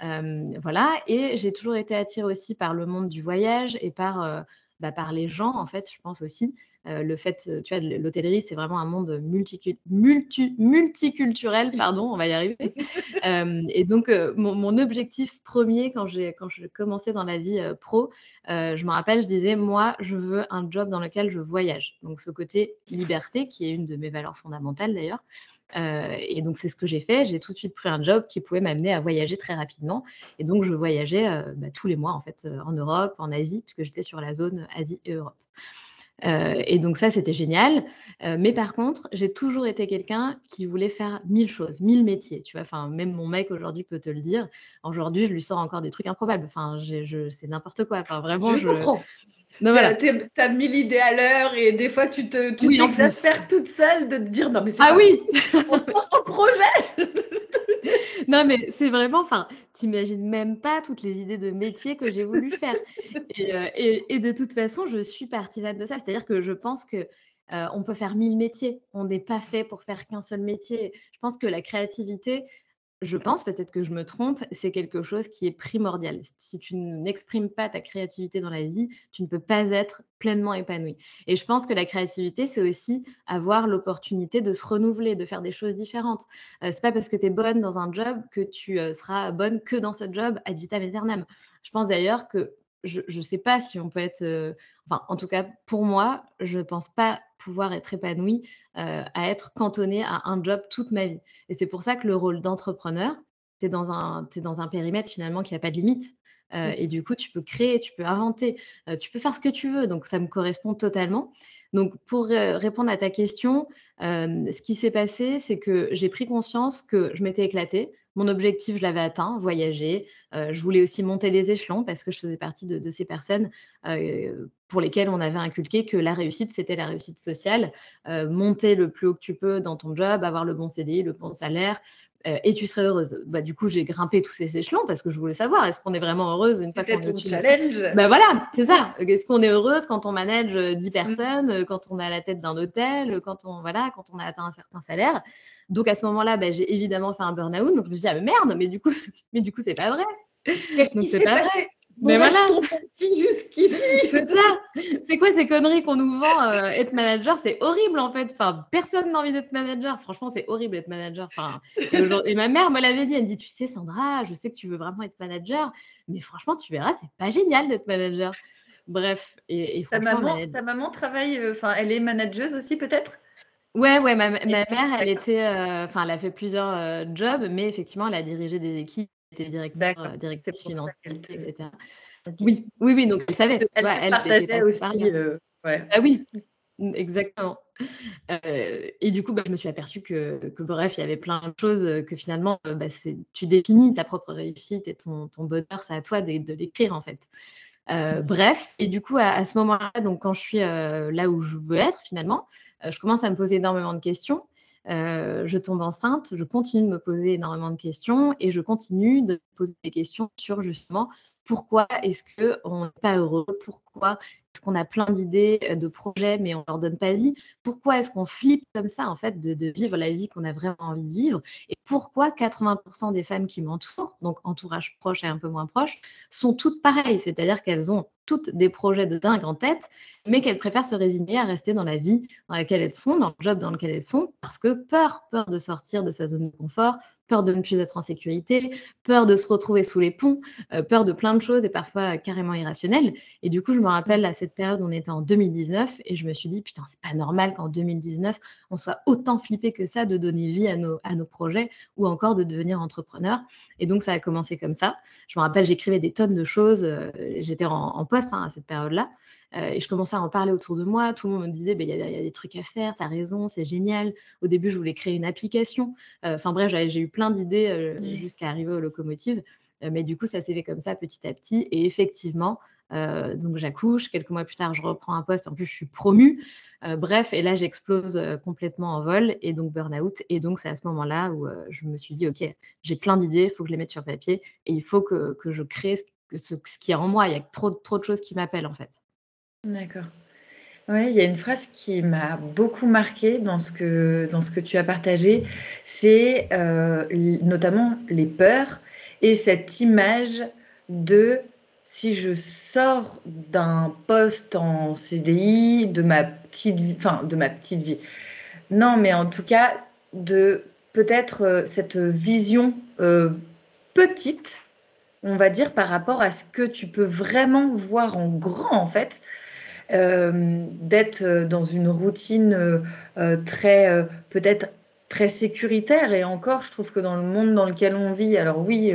voilà, et j'ai toujours été attirée aussi par le monde du voyage et par, bah, par les gens, en fait, je pense aussi. Euh, le fait, euh, tu vois, l'hôtellerie, c'est vraiment un monde multiculturel, pardon, on va y arriver. Euh, et donc, mon, objectif premier quand, quand je commençais dans la vie pro, je me rappelle, je disais, moi, je veux un job dans lequel je voyage. Donc, ce côté liberté, qui est une de mes valeurs fondamentales d'ailleurs. Et donc, c'est ce que j'ai fait. J'ai tout de suite pris un job qui pouvait m'amener à voyager très rapidement. Et donc, je voyageais bah, tous les mois, en fait, en Europe, en Asie, puisque j'étais sur la zone Asie et Europe. Euh, et donc ça, c'était génial. Euh, mais par contre, j'ai toujours été quelqu'un qui voulait faire mille choses, mille métiers. Tu vois, enfin, même mon mec aujourd'hui peut te le dire. Aujourd'hui, je lui sors encore des trucs improbables. Enfin, je, c'est n'importe quoi. Enfin, vraiment, je, comprends. Non, voilà. Tu as mille idées à l'heure et des fois, tu te, tu t'exaspères toute seule de te dire non, mais c'est ah oui, un projet. non, mais c'est vraiment, enfin, t'imagines même pas toutes les idées de métier que j'ai voulu faire. Euh, et, de toute façon, je suis partisane de ça. C'est-à-dire que je pense que euh, on peut faire mille métiers. On n'est pas fait pour faire qu'un seul métier. Je pense que la créativité, je pense, peut-être que je me trompe, c'est quelque chose qui est primordial. Si tu n'exprimes pas ta créativité dans la vie, tu ne peux pas être pleinement épanoui. Et je pense que la créativité, c'est aussi avoir l'opportunité de se renouveler, de faire des choses différentes. Euh, c'est pas parce que tu es bonne dans un job que tu euh, seras bonne que dans ce job ad vitam aeternam. Je pense d'ailleurs que je ne sais pas si on peut être, euh, enfin en tout cas pour moi, je ne pense pas pouvoir être épanouie euh, à être cantonnée à un job toute ma vie. Et c'est pour ça que le rôle d'entrepreneur, tu es, dans un, dans un périmètre finalement qui n'a pas de limite. Euh, et du coup, tu peux créer, tu peux inventer, tu peux faire ce que tu veux. Donc ça me correspond totalement. Donc pour répondre à ta question, ce qui s'est passé, c'est que j'ai pris conscience que je m'étais éclatée Mon objectif, je l'avais atteint, voyager. Euh, je voulais aussi monter les échelons parce que je faisais partie de, ces personnes euh, pour lesquelles on avait inculqué que la réussite, c'était la réussite sociale. Euh, monter le plus haut que tu peux dans ton job, avoir le bon CDI, le bon salaire, et tu serais heureuse. Bah, du coup, j'ai grimpé tous ces échelons parce que je voulais savoir est-ce qu'on est vraiment heureuse une fois qu'on est challenge. Bah voilà, c'est ça. Est-ce qu'on est heureuse quand on manage 10 mmh. personnes, quand on est à la tête d'un hôtel, quand on voilà, quand on a atteint un certain salaire? Donc à ce moment-là, bah, j'ai évidemment fait un burn-out. Donc je me suis dit, ah, mais merde, mais du coup, mais du coup, c'est pas vrai. Qu'est-ce qui c'est pas vrai mais voilà, jusqu'ici. c'est ça. C'est quoi ces conneries qu'on nous vend euh, être manager? C'est horrible en fait. Enfin, personne n'a envie d'être manager. Franchement, c'est horrible d'être manager. Enfin, et, ma mère me l'avait dit. Elle me dit, tu sais, Sandra, je sais que tu veux vraiment être manager, mais franchement, tu verras, c'est pas génial d'être manager. Bref, et, ta maman, ta maman travaille. Euh, enfin, elle est manageuse aussi peut-être? Ouais, ouais, ma, mère, elle était, euh, enfin, elle a fait plusieurs euh, jobs, mais effectivement, elle a dirigé des équipes, elle était directeur, euh, directrice financière, etc. Oui, oui, oui, donc elle savait. Elle, elle partageait aussi. ouais. Ah oui, exactement. et du coup, bah, je me suis aperçue que, que, bref, il y avait plein de choses que finalement, bah, tu définis ta propre réussite et ton, ton bonheur, c'est à toi de, de l'écrire en fait. bref, et du coup, à, à ce moment-là, donc quand je suis là où je veux être finalement, euh, je commence à me poser énormément de questions. Euh, je tombe enceinte, je continue de me poser énormément de questions et je continue de poser des questions sur justement pourquoi est-ce qu'on n'est pas heureux, pourquoi est-ce qu'on a plein d'idées, euh, de projets, mais on ne leur donne pas vie? Pourquoi est-ce qu'on flippe comme ça, en fait, de, vivre la vie qu'on a vraiment envie de vivre? Et pourquoi 80% des femmes qui m'entourent, donc entourage proche et un peu moins proche, sont toutes pareilles? C'est-à-dire qu'elles ont toutes des projets de dingue en tête, mais qu'elles préfèrent se résigner à rester dans la vie dans laquelle elles sont, dans le job dans lequel elles sont, parce que peur, peur de sortir de sa zone de confort, peur de ne plus être en sécurité, peur de se retrouver sous les ponts, euh, peur de plein de choses et parfois carrément irrationnelles. Et du coup, je me rappelle à cette période, on était en 2019 et je me suis dit, putain, c'est pas normal qu'en 2019, on soit autant flippé que ça de donner vie à nos, à nos projets ou encore de devenir entrepreneur. Et donc, ça a commencé comme ça. Je me rappelle, j'écrivais des tonnes de choses. Euh, j'étais en, poste hein, à cette période-là. Euh, et je commençais à en parler autour de moi. Tout le monde me disait, bah, il y, a des trucs à faire, tu as raison, c'est génial. Au début, je voulais créer une application. Euh, enfin bref, j'ai eu plein d'idées euh, jusqu'à arriver aux locomotives. mais du coup, ça s'est fait comme ça petit à petit. Et effectivement, donc j'accouche. Quelques mois plus tard, je reprends un poste. En plus, je suis promue. bref, et là, j'explose complètement en vol et donc burn-out. Et donc, c'est à ce moment-là où je me suis dit, OK, j'ai plein d'idées, il faut que je les mette sur papier et il faut que, que je crée ce, ce, qui est en moi. Il y a trop, trop de choses qui m'appellent, en fait. D'accord. Ouais, il y a une phrase qui m'a beaucoup marquée dans ce que, dans ce que tu as partagé, c'est euh, notamment les peurs et cette image de si je sors d'un poste en CDI, de ma petite vie, enfin de ma petite vie. Non, mais en tout cas, de peut-être euh, cette vision euh, petite, on va dire, par rapport à ce que tu peux vraiment voir en grand, en fait, euh, d'être euh, dans une routine euh, très, peut-être très sécuritaire. Et encore, je trouve que dans le monde dans lequel on vit, alors oui,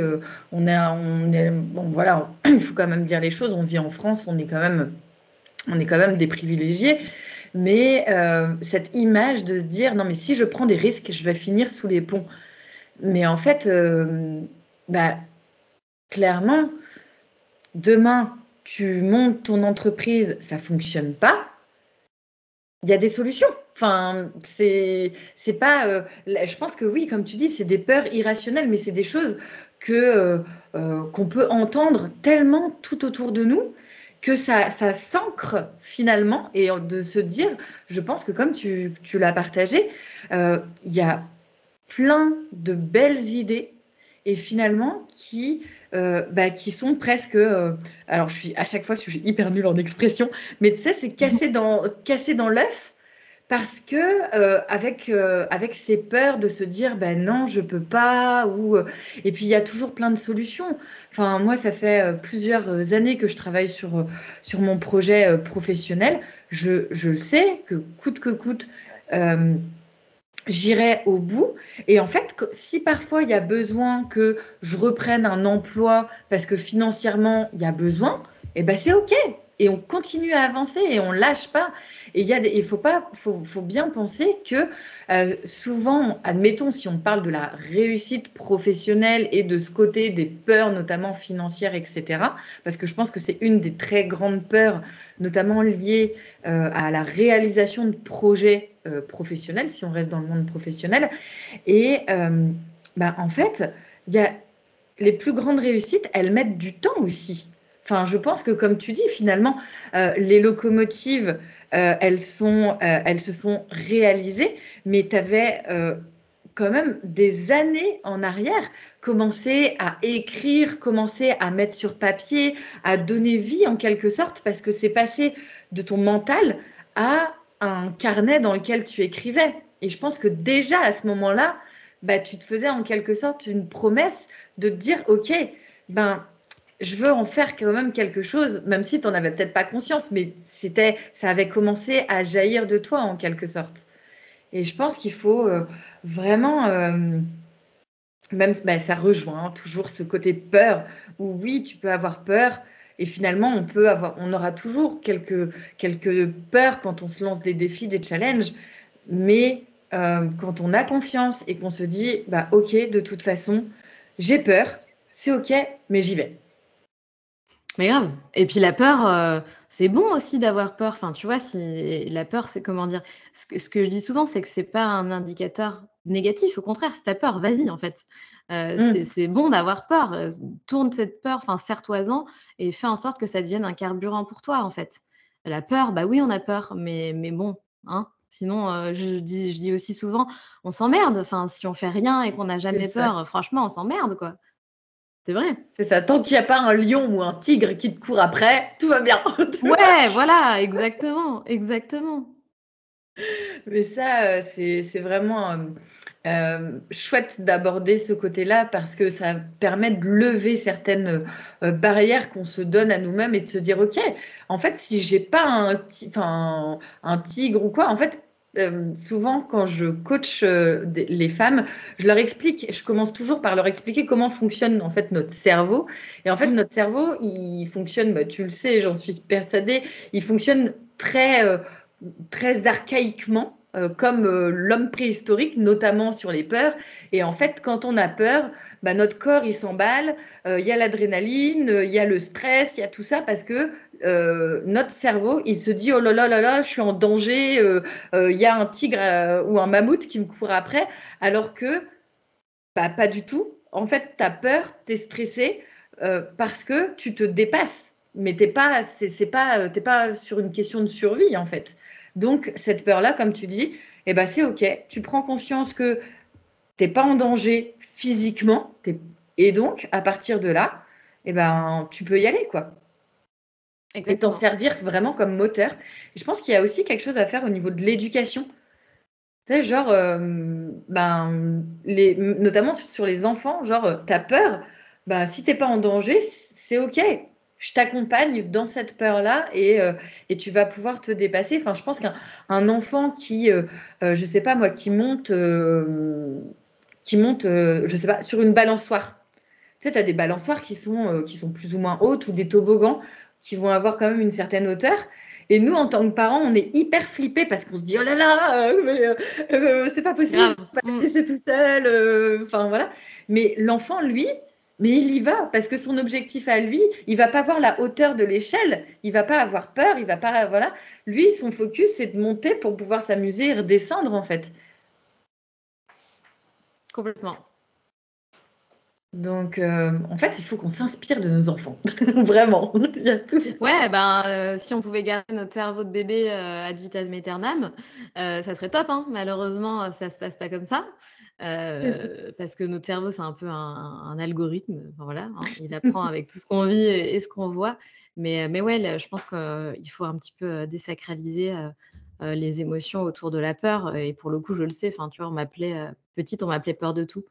on, est, on bon voilà, il faut quand même dire les choses. On vit en France, on est quand même, on est quand même des privilégiés. Mais cette image de se dire, non, mais si je prends des risques, je vais finir sous les ponts. Mais en fait, bah, clairement, demain, tu montes ton entreprise, ça fonctionne pas, il y a des solutions. Enfin, c'est c'est pas. Euh, je pense que oui, comme tu dis, c'est des peurs irrationnelles, mais c'est des choses que euh, euh, qu'on peut entendre tellement tout autour de nous que ça, ça s'ancre finalement et de se dire, je pense que comme tu, tu l'as partagé, il y a plein de belles idées et finalement qui euh, bah, qui sont presque. Euh, alors, je suis à chaque fois, je suis hyper nulle en expression, mais tu sais, c'est cassé dans, cassé dans l'œuf parce que euh, avec avec ces peurs de se dire ben non je peux pas ou et puis il y a toujours plein de solutions enfin moi ça fait plusieurs années que je travaille sur sur mon projet professionnel je je sais que coûte que coûte j'irai au bout. Et en fait, si parfois il y a besoin que je reprenne un emploi parce que financièrement il y a besoin, eh ben c'est ok. et on continue à avancer et on lâche pas. Et il faut pas, faut, faut, bien penser que euh, souvent, admettons, si on parle de la réussite professionnelle et de ce côté des peurs, notamment financières, etc., parce que je pense que c'est une des très grandes peurs, notamment liées euh, à la réalisation de projets euh, professionnels, si on reste dans le monde professionnel. Et bah, en fait, y a les plus grandes réussites, elles mettent du temps aussi. Enfin, je pense que comme tu dis, finalement, euh, les locomotives, euh, elles, sont, euh, elles se sont réalisées, mais tu avais quand même des années en arrière commencé à écrire, commencé à mettre sur papier, à donner vie en quelque sorte, parce que c'est passé de ton mental à un carnet dans lequel tu écrivais. Et je pense que déjà à ce moment-là, bah, tu te faisais en quelque sorte une promesse de te dire, OK, ben, je veux en faire quand même quelque chose, même si tu n'en avais peut-être pas conscience, mais c'était, ça avait commencé à jaillir de toi en quelque sorte. Et je pense qu'il faut euh, vraiment, euh, même bah, ça rejoint toujours ce côté peur, où oui, tu peux avoir peur, et finalement, on peut avoir, on aura toujours quelques, quelques peurs quand on se lance des défis, des challenges, mais euh, quand on a confiance et qu'on se dit, bah ok, de toute façon, j'ai peur, c'est ok, mais j'y vais. Mais grave. Et puis la peur, euh, c'est bon aussi d'avoir peur. Enfin, tu vois, si la peur, c'est comment dire ce que, ce que je dis souvent, c'est que c'est pas un indicateur négatif. Au contraire, si tu as peur, vas-y en fait. Euh, mmh. C'est bon d'avoir peur. Euh, tourne cette peur, enfin, serre-toi-en et fais en sorte que ça devienne un carburant pour toi en fait. La peur, bah oui, on a peur, mais, mais bon, hein. Sinon, je, dis, je dis aussi souvent, on s'emmerde. Enfin, si on fait rien et qu'on n'a jamais peur, franchement, on s'emmerde, quoi. C'est vrai. C'est ça. Tant qu'il n'y a pas un lion ou un tigre qui te court après, tout va bien. ouais, voilà, exactement, exactement. Mais ça, euh, c'est vraiment euh, euh, chouette d'aborder ce côté-là parce que ça permet de lever certaines barrières qu'on se donne à nous-mêmes et de se dire, OK, en fait, si j'ai pas un, un tigre ou quoi, en fait, euh, souvent, quand je coach euh, les femmes, je leur explique, je commence toujours par leur expliquer comment fonctionne en fait notre cerveau. Et en fait, notre cerveau, il fonctionne, bah, tu le sais, j'en suis persuadée, il fonctionne très, euh, très archaïquement. comme l'homme préhistorique, notamment sur les peurs. Et en fait, quand on a peur, bah, notre corps, il s'emballe, il y a l'adrénaline, il y a le stress, il y a tout ça parce que euh, notre cerveau, il se dit oh là là là là, je suis en danger, euh, euh, il y a un tigre ou un mammouth qui me court après, alors que bah, pas du tout. En fait, tu as peur, tu es stressé parce que tu te dépasses, mais tu n'es pas, c'est, pas, pas sur une question de survie en fait. Donc, cette peur-là, comme tu dis, eh ben, c'est OK. Tu prends conscience que tu n'es pas en danger physiquement, et donc, à partir de là, eh ben, tu peux y aller, quoi et t'en servir vraiment comme moteur. je pense qu'il y a aussi quelque chose à faire au niveau de l'éducation. Tu sais, genre, euh, ben, les, notamment sur les enfants, genre, t'as peur, ben, si t'es pas en danger, c'est OK. Je t'accompagne dans cette peur-là et, euh, et, tu vas pouvoir te dépasser. Enfin, je pense qu'un enfant qui, je sais pas moi, qui monte, qui monte, je sais pas, sur une balançoire. Tu sais, tu as des balançoires qui sont, qui sont plus ou moins hautes ou des toboggans qui vont avoir quand même une certaine hauteur. Et nous, en tant que parents, on est hyper flippés parce qu'on se dit oh là là, euh, euh, euh, c'est pas possible, pas mm. laisser tout seul. Enfin voilà. Mais l'enfant, lui, mais il y va parce que son objectif à lui, il va pas voir la hauteur de l'échelle, il va pas avoir peur, il va pas voilà. Lui, son focus, c'est de monter pour pouvoir s'amuser et redescendre en fait. Complètement. Donc, euh, en fait, il faut qu'on s'inspire de nos enfants, vraiment. Ouais, ben, euh, si on pouvait garder notre cerveau de bébé euh, ad vitam aeternam, ça serait top. Hein. Malheureusement, ça se passe pas comme ça. Parce que notre cerveau, c'est un peu un, algorithme. voilà, hein. il apprend avec tout ce qu'on vit et, ce qu'on voit. Mais, mais ouais, je pense qu'il faut un petit peu désacraliser les émotions autour de la peur. Et pour le coup, je le sais. Enfin, tu vois, on m'appelait petite, on m'appelait peur de tout.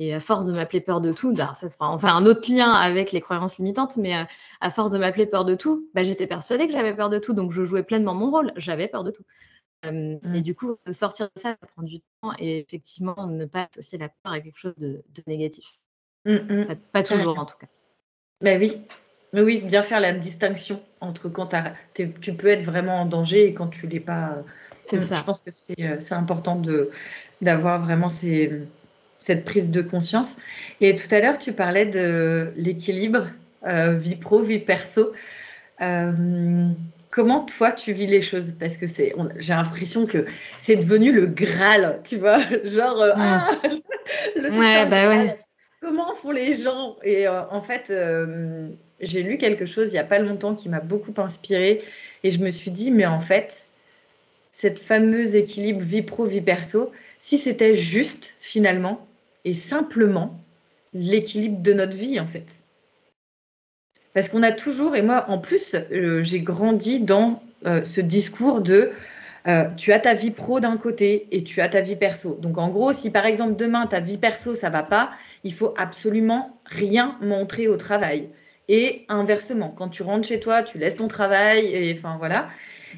Et à force de m'appeler peur de tout, bah, ça sera enfin un autre lien avec les croyances limitantes, mais euh, à force de m'appeler peur de tout, bah, j'étais persuadée que j'avais peur de tout, donc je jouais pleinement mon rôle, j'avais peur de tout. Et mmh. du coup, sortir de ça, ça prend du temps et effectivement, ne pas associer la peur à quelque chose de, négatif. Mmh, mmh. Pas, toujours en tout cas. Ben oui, Oui, bien faire la distinction entre quand tu peux être vraiment en danger et quand tu l'es pas. C'est ça. Je pense que c'est important d'avoir vraiment cette prise de conscience. Et tout à l'heure, tu parlais de l'équilibre vie pro, vie perso. Comment toi tu vis les choses? Parce que c'est, j'ai l'impression que c'est devenu le Graal, tu vois, genre euh, ah, le ouais, bah ouais. Comment font les gens? Et euh, en fait, euh, j'ai lu quelque chose il n'y a pas longtemps qui m'a beaucoup inspiré et je me suis dit mais en fait, cette fameuse équilibre vie pro vie perso, si c'était juste finalement et simplement l'équilibre de notre vie en fait. Parce qu'on a toujours, et moi en plus, euh, j'ai grandi dans euh, ce discours de euh, tu as ta vie pro d'un côté et tu as ta vie perso. Donc en gros, si par exemple demain ta vie perso ça va pas, il faut absolument rien montrer au travail. Et inversement, quand tu rentres chez toi, tu laisses ton travail et enfin voilà.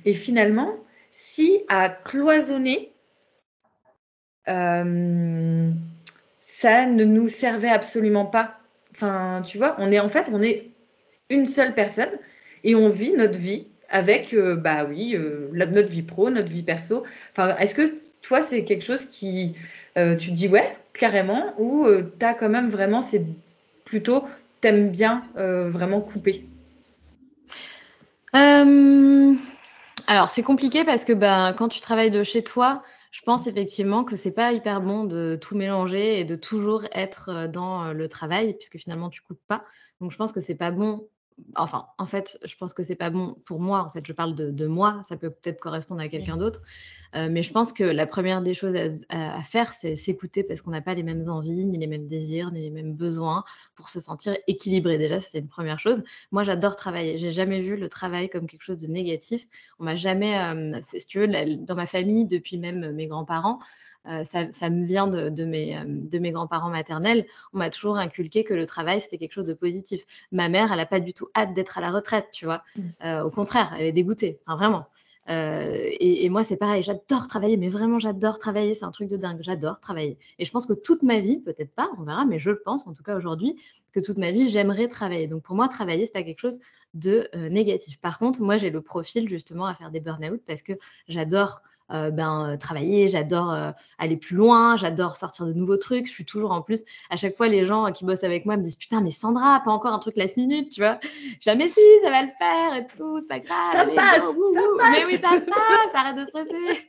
Et finalement, si à cloisonner, ça ne nous servait absolument pas. Enfin, tu vois, on est en fait, on est une seule personne et on vit notre vie avec, euh, bah oui, euh, notre vie pro, notre vie perso. Enfin, est-ce que toi, c'est quelque chose qui, euh, tu te dis ouais, carrément, ou tu as quand même vraiment, c'est plutôt, t'aimes bien vraiment couper? Alors, c'est compliqué parce que ben, quand tu travailles de chez toi, je pense effectivement que c'est pas hyper bon de tout mélanger et de toujours être dans le travail, puisque finalement tu coupes pas. Donc je pense que c'est pas bon enfin, en fait, je pense que c'est pas bon pour moi. En fait, je parle de, moi. Ça peut peut-être correspondre à quelqu'un d'autre. Euh, mais je pense que la première des choses à, faire, c'est s'écouter parce qu'on n'a pas les mêmes envies, ni les mêmes désirs, ni les mêmes besoins pour se sentir équilibré. Déjà, c'est une première chose. Moi, j'adore travailler. J'ai jamais vu le travail comme quelque chose de négatif. On m'a jamais, euh, si tu veux, dans ma famille, depuis même mes grands-parents, euh, ça, me vient de, mes, euh, de mes grands-parents maternels, on m'a toujours inculqué que le travail, c'était quelque chose de positif. Ma mère, elle n'a pas du tout hâte d'être à la retraite, tu vois. Mmh. Euh, au contraire, elle est dégoûtée, enfin, vraiment. et, moi, c'est pareil, j'adore travailler, mais vraiment, j'adore travailler, c'est un truc de dingue, j'adore travailler. Et je pense que toute ma vie, peut-être pas, on verra, mais je pense, en tout cas aujourd'hui, que toute ma vie, j'aimerais travailler. Donc pour moi, travailler, c'est pas quelque chose de négatif. Par contre, moi, j'ai le profil justement à faire des burn-out parce que j'adore euh, ben, euh, travailler, j'adore euh, aller plus loin, j'adore sortir de nouveaux trucs. Je suis toujours en plus, à chaque fois, les gens qui bossent avec moi me disent Putain, mais Sandra, pas encore un truc last minute, tu vois. Jamais si, ça va le faire et tout, c'est pas grave. Ça passe, ça passe, Mais oui, ça passe, arrête de stresser.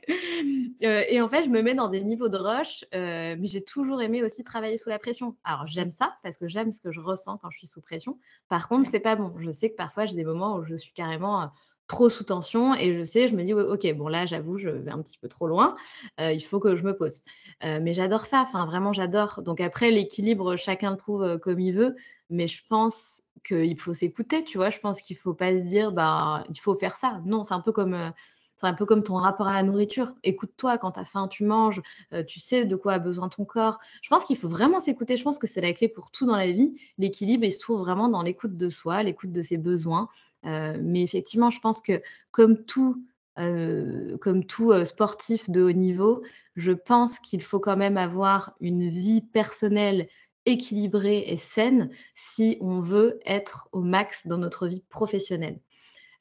et en fait, je me mets dans des niveaux de rush, mais j'ai toujours aimé aussi travailler sous la pression. Alors, j'aime ça parce que j'aime ce que je ressens quand je suis sous pression. Par contre, c'est pas bon. Je sais que parfois, j'ai des moments où je suis carrément trop sous tension et je sais, je me dis, ok, bon là, j'avoue, je vais un petit peu trop loin, euh, il faut que je me pose. Euh, mais j'adore ça, enfin vraiment, j'adore. Donc après, l'équilibre, chacun le trouve euh, comme il veut, mais je pense qu'il faut s'écouter, tu vois. Je pense qu'il faut pas se dire, bah, il faut faire ça. Non, c'est un peu comme. c'est un peu comme ton rapport à la nourriture. Écoute-toi, quand tu as faim, tu manges, tu sais de quoi a besoin ton corps. Je pense qu'il faut vraiment s'écouter. Je pense que c'est la clé pour tout dans la vie. L'équilibre, il se trouve vraiment dans l'écoute de soi, l'écoute de ses besoins, mais effectivement, je pense que comme tout, euh, comme tout euh, sportif de haut niveau, je pense qu'il faut quand même avoir une vie personnelle équilibrée et saine si on veut être au max dans notre vie professionnelle.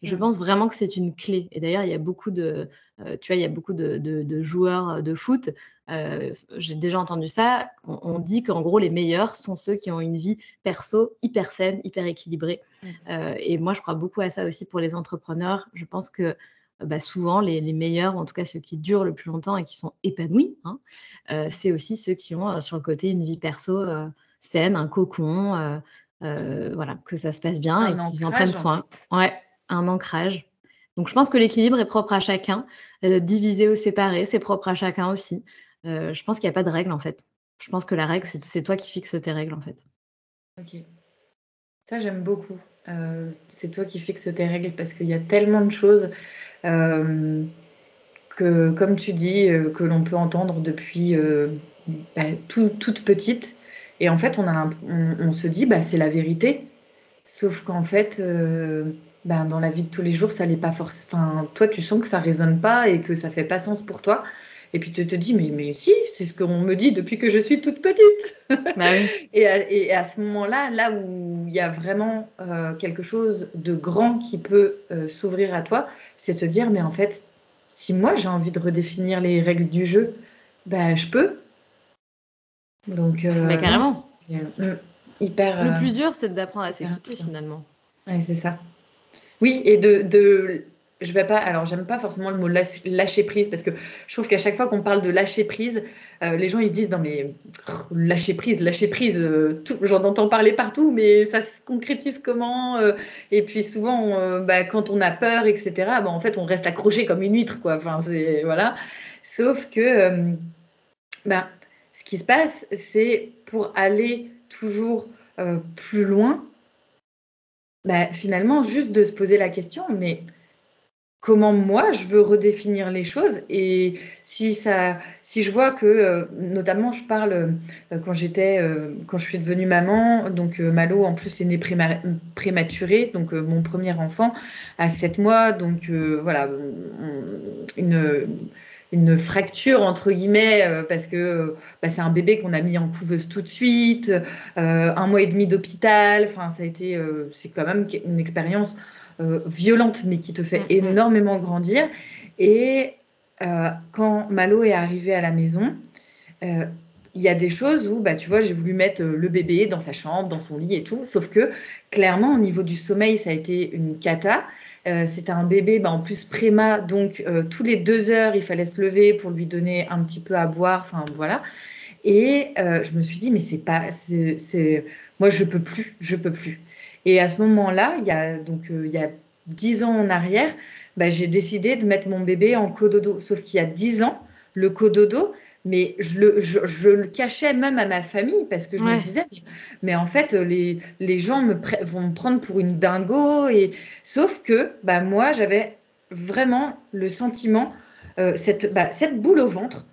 Je pense vraiment que c'est une clé. Et d'ailleurs, il y a beaucoup de, tu vois, il y a beaucoup de joueurs de foot euh, j'ai déjà entendu ça. On, dit qu'en gros, les meilleurs sont ceux qui ont une vie perso hyper saine, hyper équilibrée. Mmh. Euh, et moi, je crois beaucoup à ça aussi pour les entrepreneurs. Je pense que bah, souvent, les, meilleurs, en tout cas ceux qui durent le plus longtemps et qui sont épanouis, hein, euh, c'est aussi ceux qui ont sur le côté une vie perso saine, un cocon, voilà, que ça se passe bien et qu'ils en prennent soin. Ouais, un ancrage. Donc, je pense que l'équilibre est propre à chacun. divisé ou séparé, c'est propre à chacun aussi. Euh, je pense qu'il n'y a pas de règle en fait. Je pense que la règle, c'est toi qui fixes tes règles en fait. Ok. Ça, j'aime beaucoup. Euh, c'est toi qui fixes tes règles parce qu'il y a tellement de choses euh, que, comme tu dis, que l'on peut entendre depuis bah, toute petite. Et en fait, on, se dit, bah, c'est la vérité. Sauf qu'en fait, bah, dans la vie de tous les jours, ça n'est pas forcément. Toi, tu sens que ça résonne pas et que ça fait pas sens pour toi. Et puis tu te dis, mais, mais si, c'est ce qu'on me dit depuis que je suis toute petite. Bah et, à, ce moment-là, là où il y a vraiment euh, quelque chose de grand qui peut euh, s'ouvrir à toi, c'est te dire, mais en fait, si moi j'ai envie de redéfinir les règles du jeu, ben je peux. Donc, euh, mais carrément. Mm, hyper. Le plus dur, c'est d'apprendre à s'écouter finalement. Oui, c'est ça. Oui, et de, de je vais pas, alors j'aime pas forcément le mot lâcher prise parce que je trouve qu'à chaque fois qu'on parle de lâcher prise, euh, les gens ils disent non mais lâcher prise, lâcher prise, euh, j'en entends parler partout, mais ça se concrétise comment euh, Et puis souvent, bah, quand on a peur, etc. Bah, en fait, on reste accroché comme une huître, quoi. Enfin, voilà. Sauf que, bah, ce qui se passe, c'est pour aller toujours plus loin, bah, finalement, juste de se poser la question, mais comment moi je veux redéfinir les choses. Et si ça si je vois que euh, notamment je parle euh, quand j'étais euh, quand je suis devenue maman donc Malo en plus est né prématuré donc mon premier enfant à 7 mois donc voilà une une fracture entre guillemets parce que bah, c'est un bébé qu'on a mis en couveuse tout de suite un mois et demi d'hôpital enfin ça a été c'est quand même une expérience violente, mais qui te fait mm, mm. énormément grandir. Et euh, quand Malo est arrivé à la maison, euh, il y a des choses où, bah, tu vois, j'ai voulu mettre le bébé dans sa chambre, dans son lit et tout. Sauf que, clairement, au niveau du sommeil, ça a été une cata. C'était un bébé, bah, en plus préma, donc tous les deux heures, il fallait se lever pour lui donner un petit peu à boire. Enfin, voilà. Et je me suis dit, mais c'est pas, c'est, moi, je peux plus, je peux plus. Et à ce moment-là, il y a donc euh, il y a dix ans en arrière, bah, j'ai décidé de mettre mon bébé en cododo. Sauf qu'il y a dix ans, le cododo, mais je le, je, le, cachais même à ma famille parce que je me disais, mais, en fait, les, les gens me vont me prendre pour une dingo. Et... Sauf que bah, moi, j'avais vraiment le sentiment, euh, cette, bah, cette boule au ventre,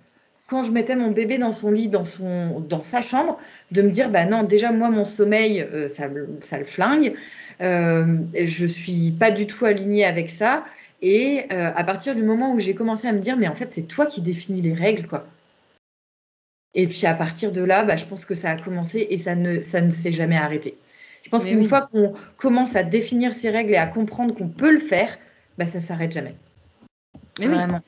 quand je mettais mon bébé dans son lit, dans, son, dans sa chambre, de me dire, bah non, déjà moi, mon sommeil, euh, ça, ça, le flingue. Euh, je suis pas du tout alignée avec ça. Et euh, à partir du moment où j'ai commencé à me dire, mais en fait, c'est toi qui définis les règles, quoi. Et puis à partir de là, bah, je pense que ça a commencé et ça ne, ça ne s'est jamais arrêté. Je pense qu'une fois qu'on commence à définir ces règles et à comprendre qu'on peut le faire, bah, ça s'arrête jamais. Mais Vraiment.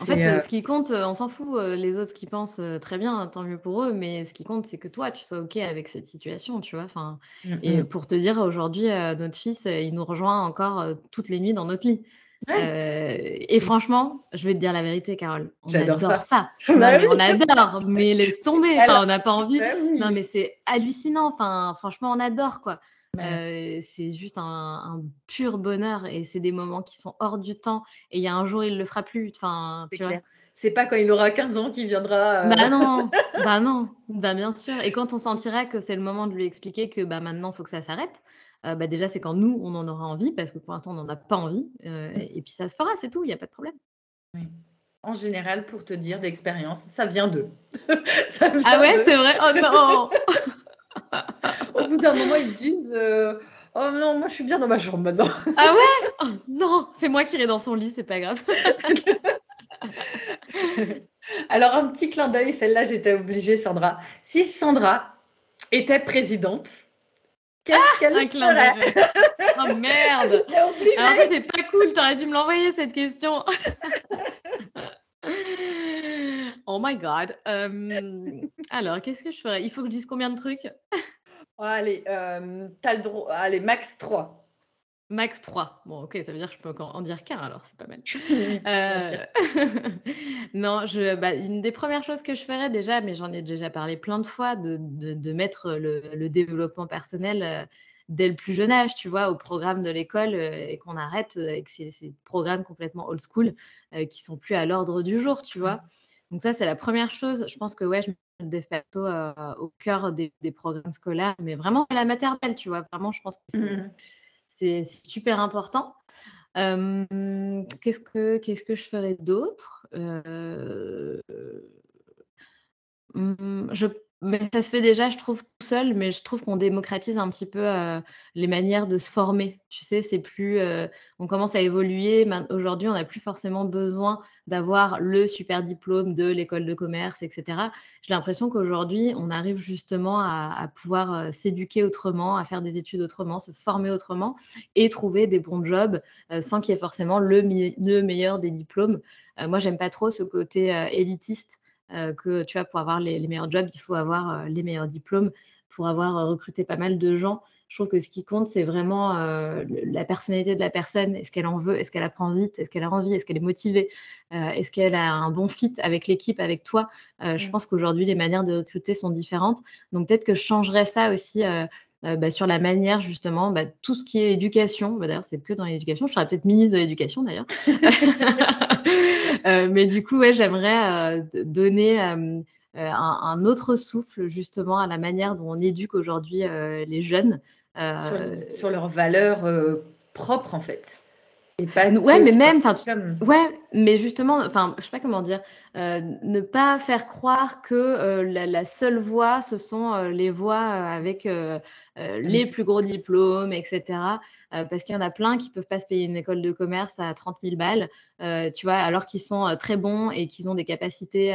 En fait, euh, ce qui compte, euh, on s'en fout, euh, les autres qui pensent très bien, tant mieux pour eux, mais ce qui compte, c'est que toi, tu sois OK avec cette situation, tu vois. Enfin, mmh, et mmh. pour te dire, aujourd'hui, notre fils, il nous rejoint encore toutes les nuits dans notre lit. et franchement, je vais te dire la vérité, Carole, on adore ça. Bah on adore, mais laisse tomber. on n'a pas envie. Bah non, mais c'est hallucinant. Enfin, franchement, on adore quoi. Euh, c'est juste un, pur bonheur et c'est des moments qui sont hors du temps. Et il y a un jour, il le fera plus. Enfin, tu vois. C'est pas quand il aura 15 ans qu'il viendra. Euh, bah non, bah non, bah bien sûr. Et quand on sentira que c'est le moment de lui expliquer que bah maintenant, il faut que ça s'arrête, euh, bah déjà, c'est quand nous, on en aura envie, parce que pour l'instant, on n'en a pas envie. et puis ça se fera, c'est tout, il n'y a pas de problème. En général, pour te dire d'expérience, ça vient d'eux. ah ouais, c'est vrai? Oh non Au bout d'un moment, ils disent euh, Oh non, moi je suis bien dans ma chambre maintenant. ah ouais? Oh, Non, c'est moi qui irai dans son lit, c'est pas grave. Alors, un petit clin d'œil, celle-là, j'étais obligée, Sandra. Si Sandra était présidente, qu'est-ce ah, qu'elle ferait Oh merde Alors ça, c'est pas cool, t'aurais dû me l'envoyer cette question. Oh my god. alors, qu'est-ce que je ferais? Il faut que je dise combien de trucs? Allez, euh, as le droit. Allez, max 3. Max 3. Bon, ok, ça veut dire que je peux en dire qu'un alors, c'est pas mal. Euh, non, je, bah, une des premières choses que je ferais déjà, mais j'en ai déjà parlé plein de fois, de, de, mettre le, le, développement personnel euh, dès le plus jeune âge, tu vois, au programme de l'école euh, et qu'on arrête euh, avec ces, ces, programmes complètement old school euh, qui sont plus à l'ordre du jour, tu vois. Donc ça, c'est la première chose. Je pense que ouais, je mets de facto au cœur des, programmes scolaires, mais vraiment à la maternelle, tu vois. Vraiment, je pense que c'est mmh. super important. qu'est-ce que qu'est-ce que je ferais d'autre? Mmh, je Mais ça se fait déjà, je trouve, tout seul, mais je trouve qu'on démocratise un petit peu euh, les manières de se former. Tu sais, c'est plus. Euh, on commence à évoluer. Aujourd'hui, on n'a plus forcément besoin d'avoir le super diplôme de l'école de commerce, etc. J'ai l'impression qu'aujourd'hui, on arrive justement à, pouvoir euh, s'éduquer autrement, à faire des études autrement, se former autrement et trouver des bons jobs sans qu'il y ait forcément le, le meilleur des diplômes. moi, j'aime pas trop ce côté élitiste que tu vois, pour avoir les, meilleurs jobs, il faut avoir euh, les meilleurs diplômes, pour avoir euh, recruté pas mal de gens. Je trouve que ce qui compte, c'est vraiment la personnalité de la personne. Est-ce qu'elle en veut? Est-ce qu'elle apprend vite? Est-ce qu'elle a envie? Est-ce qu'elle est motivée? Est-ce qu'elle a un bon fit avec l'équipe, avec toi? Je pense qu'aujourd'hui, les manières de recruter sont différentes. Donc peut-être que je changerais ça aussi. Bah, sur la manière justement, bah, tout ce qui est éducation, bah, d'ailleurs c'est que dans l'éducation, je serais peut-être ministre de l'éducation d'ailleurs, Euh, mais du coup, ouais, j'aimerais euh, donner euh, un, autre souffle justement à la manière dont on éduque aujourd'hui les jeunes. Sur, leurs valeurs propres en fait. Et pas ouais, mais même, ouais, mais justement, enfin, je sais pas comment dire, ne pas faire croire que la, seule voie, ce sont les voies avec les plus gros diplômes, etc. parce qu'il y en a plein qui peuvent pas se payer une école de commerce à 30 000 balles, tu vois, alors qu'ils sont très bons et qu'ils ont des capacités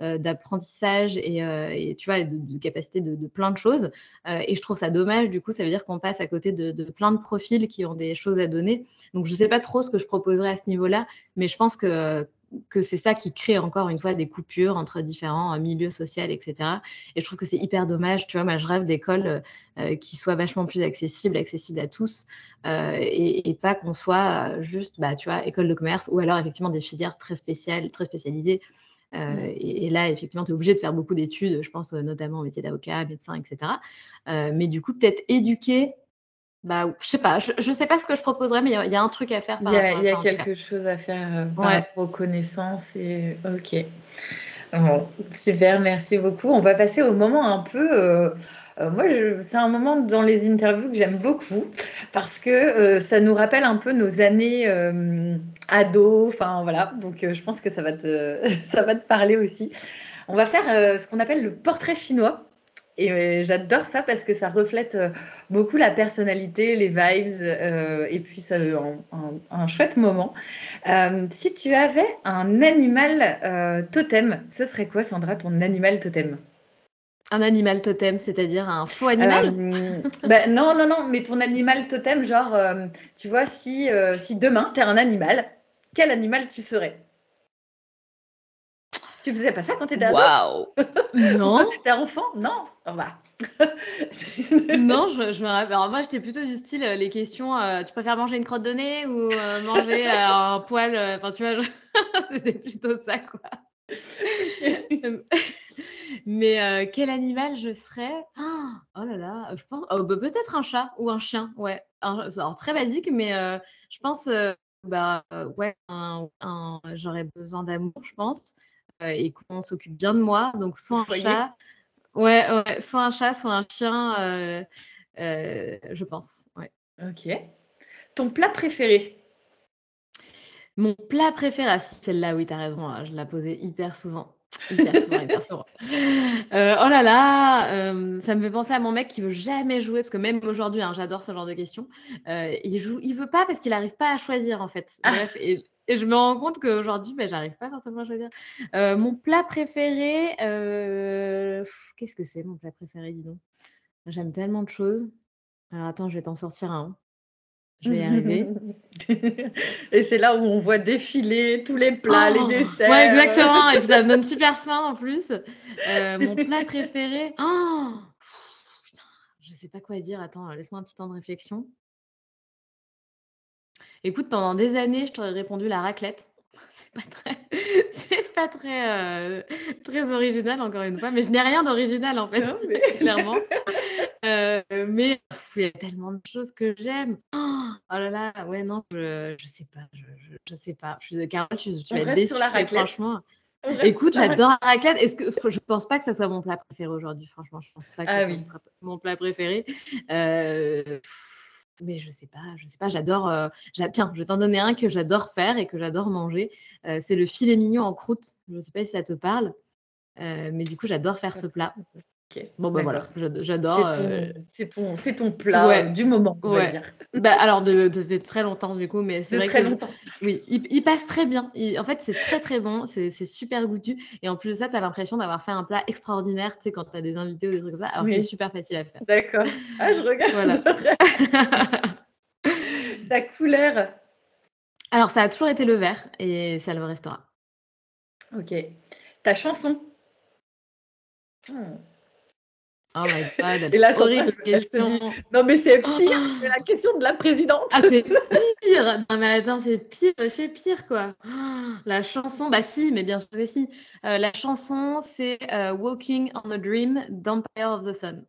d'apprentissage et, tu vois, de, capacités de, plein de choses. et je trouve ça dommage, du coup, ça veut dire qu'on passe à côté de, de, plein de profils qui ont des choses à donner. Donc, je ne sais pas trop ce que je proposerais à ce niveau-là, mais je pense que que c'est ça qui crée encore une fois des coupures entre différents euh, milieux sociaux, etc. Et je trouve que c'est hyper dommage. Tu vois, moi, je rêve d'écoles euh, euh, qui soient vachement plus accessibles, accessibles à tous, et, pas qu'on soit juste, bah, tu vois, école de commerce ou alors effectivement des filières très spéciales, très spécialisées. Mmh. et, et, là, effectivement, tu es obligé de faire beaucoup d'études, je pense notamment au métier d'avocat, médecin, etc. mais du coup, peut-être éduquer bah, je sais pas, je, je, sais pas ce que je proposerais, mais il y, a un truc à faire. Il y a, y a quelque chose à faire euh, par rapport aux connaissances et ok. super, merci beaucoup. On va passer au moment un peu. Euh, euh, moi, c'est un moment dans les interviews que j'aime beaucoup parce que ça nous rappelle un peu nos années ados. Enfin voilà, donc je pense que ça va te, ça va te parler aussi. On va faire ce qu'on appelle le portrait chinois. Et euh, j'adore ça parce que ça reflète euh, beaucoup la personnalité, les vibes, euh, et puis ça un, chouette moment. si tu avais un animal totem, ce serait quoi, Sandra, ton animal totem? Un animal totem, c'est-à-dire un faux animal ben, Non, non, non, mais ton animal totem, genre, tu vois, si, si demain, tu es un animal, quel animal tu serais? Tu faisais pas ça quand tu étais ado? Waouh Non. quand tu étais enfant? Non oh, bah. non, je, me rappelle. Alors moi, j'étais plutôt du style euh, les questions. Euh, tu préfères manger une crotte de nez ou euh, manger un poil Enfin, tu vois, c'était plutôt ça, quoi. Mais quel animal je serais? Oh là là, je pense. Oh, bah, peut-être un chat ou un chien. Ouais. alors très basique, mais je pense. bah ouais, j'aurais besoin d'amour, je pense. Euh, et qu'on s'occupe bien de moi. Donc, soit un chat, ouais, soit un chat, soit un chien, euh, euh, je pense. Ouais. Ok. Ton plat préféré? Mon plat préféré, ah, celle-là, oui, tu as raison, hein, je la posais hyper souvent. Hyper souvent, hyper souvent. oh là là, ça me fait penser à mon mec qui veut jamais jouer, parce que même aujourd'hui, hein, j'adore ce genre de questions. il joue, il veut pas parce qu'il n'arrive pas à choisir en fait. Ah. Bref, et et je me rends compte qu'aujourd'hui, ben, j'arrive pas forcément à choisir. Euh, mon plat préféré, euh, qu'est-ce que c'est mon plat préféré, dis donc? J'aime tellement de choses. Alors attends, je vais t'en sortir un. Je vais y arriver. et c'est là où on voit défiler tous les plats, les oh! desserts. Ouais, exactement. Et puis ça me donne super faim en plus. Euh, mon plat préféré. Oh putain, je sais pas quoi dire. Attends, laisse-moi un petit temps de réflexion. Écoute, pendant des années, je t'aurais répondu la raclette. C'est pas très, c'est pas très, euh, très original encore une fois, mais je n'ai rien d'original en fait, mais... clairement. Euh, mais il y a tellement de choses que j'aime. Oh, là là, ouais non, je, je sais pas, je, je, sais pas. Je suis Carole, tu, tu vas être déçue, franchement. Écoute, j'adore la raclette. Est-ce que je pense pas que ça soit mon plat préféré aujourd'hui, franchement, je pense pas que ah, oui. soit mon plat préféré. Euh, mais je sais pas, je sais pas, j'adore. Euh, tiens, je vais t'en donner un que j'adore faire et que j'adore manger. Euh, c'est le filet mignon en croûte. Je ne sais pas si ça te parle, mais du coup, j'adore faire ce plat. Bon, bah voilà, j'adore. C'est ton, ton, ton, plat du moment, on va dire. Bah, alors, de, de, très longtemps, du coup, mais c'est vrai très longtemps. Oui, il, passe très bien. en fait, c'est très, très bon. C'est super goûtu. Et en plus de ça, tu as l'impression d'avoir fait un plat extraordinaire, tu sais, quand tu as des invités ou des trucs comme ça. Alors, c'est super facile à faire. D'accord. Ah, je regarde. Voilà. Ta couleur Alors, ça a toujours été le vert et ça le restera. Ok. Ta chanson hmm. Oh my god, et là, horrible question. non mais c'est pire oh. la question de la présidente. Ah c'est pire. Non mais attends, c'est pire, c'est pire quoi. la chanson, bah si, mais bien sûr que si. Euh, la chanson, c'est euh, Walking on a Dream d'Empire of the Sun.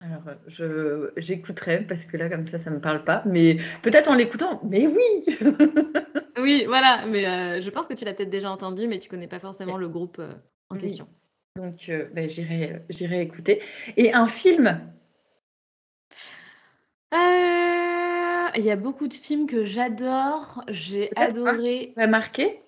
Alors, je j'écouterai parce que là, comme ça, ça me parle pas. Mais peut-être en l'écoutant. Mais oui. oui, voilà. Mais euh, je pense que tu l'as peut-être déjà entendu, mais tu connais pas forcément le groupe en question. Donc, euh, ben, j'irai, j'irai écouter. Et un film? Euh, Il y a beaucoup de films que j'adore. J'ai adoré. Tu marqué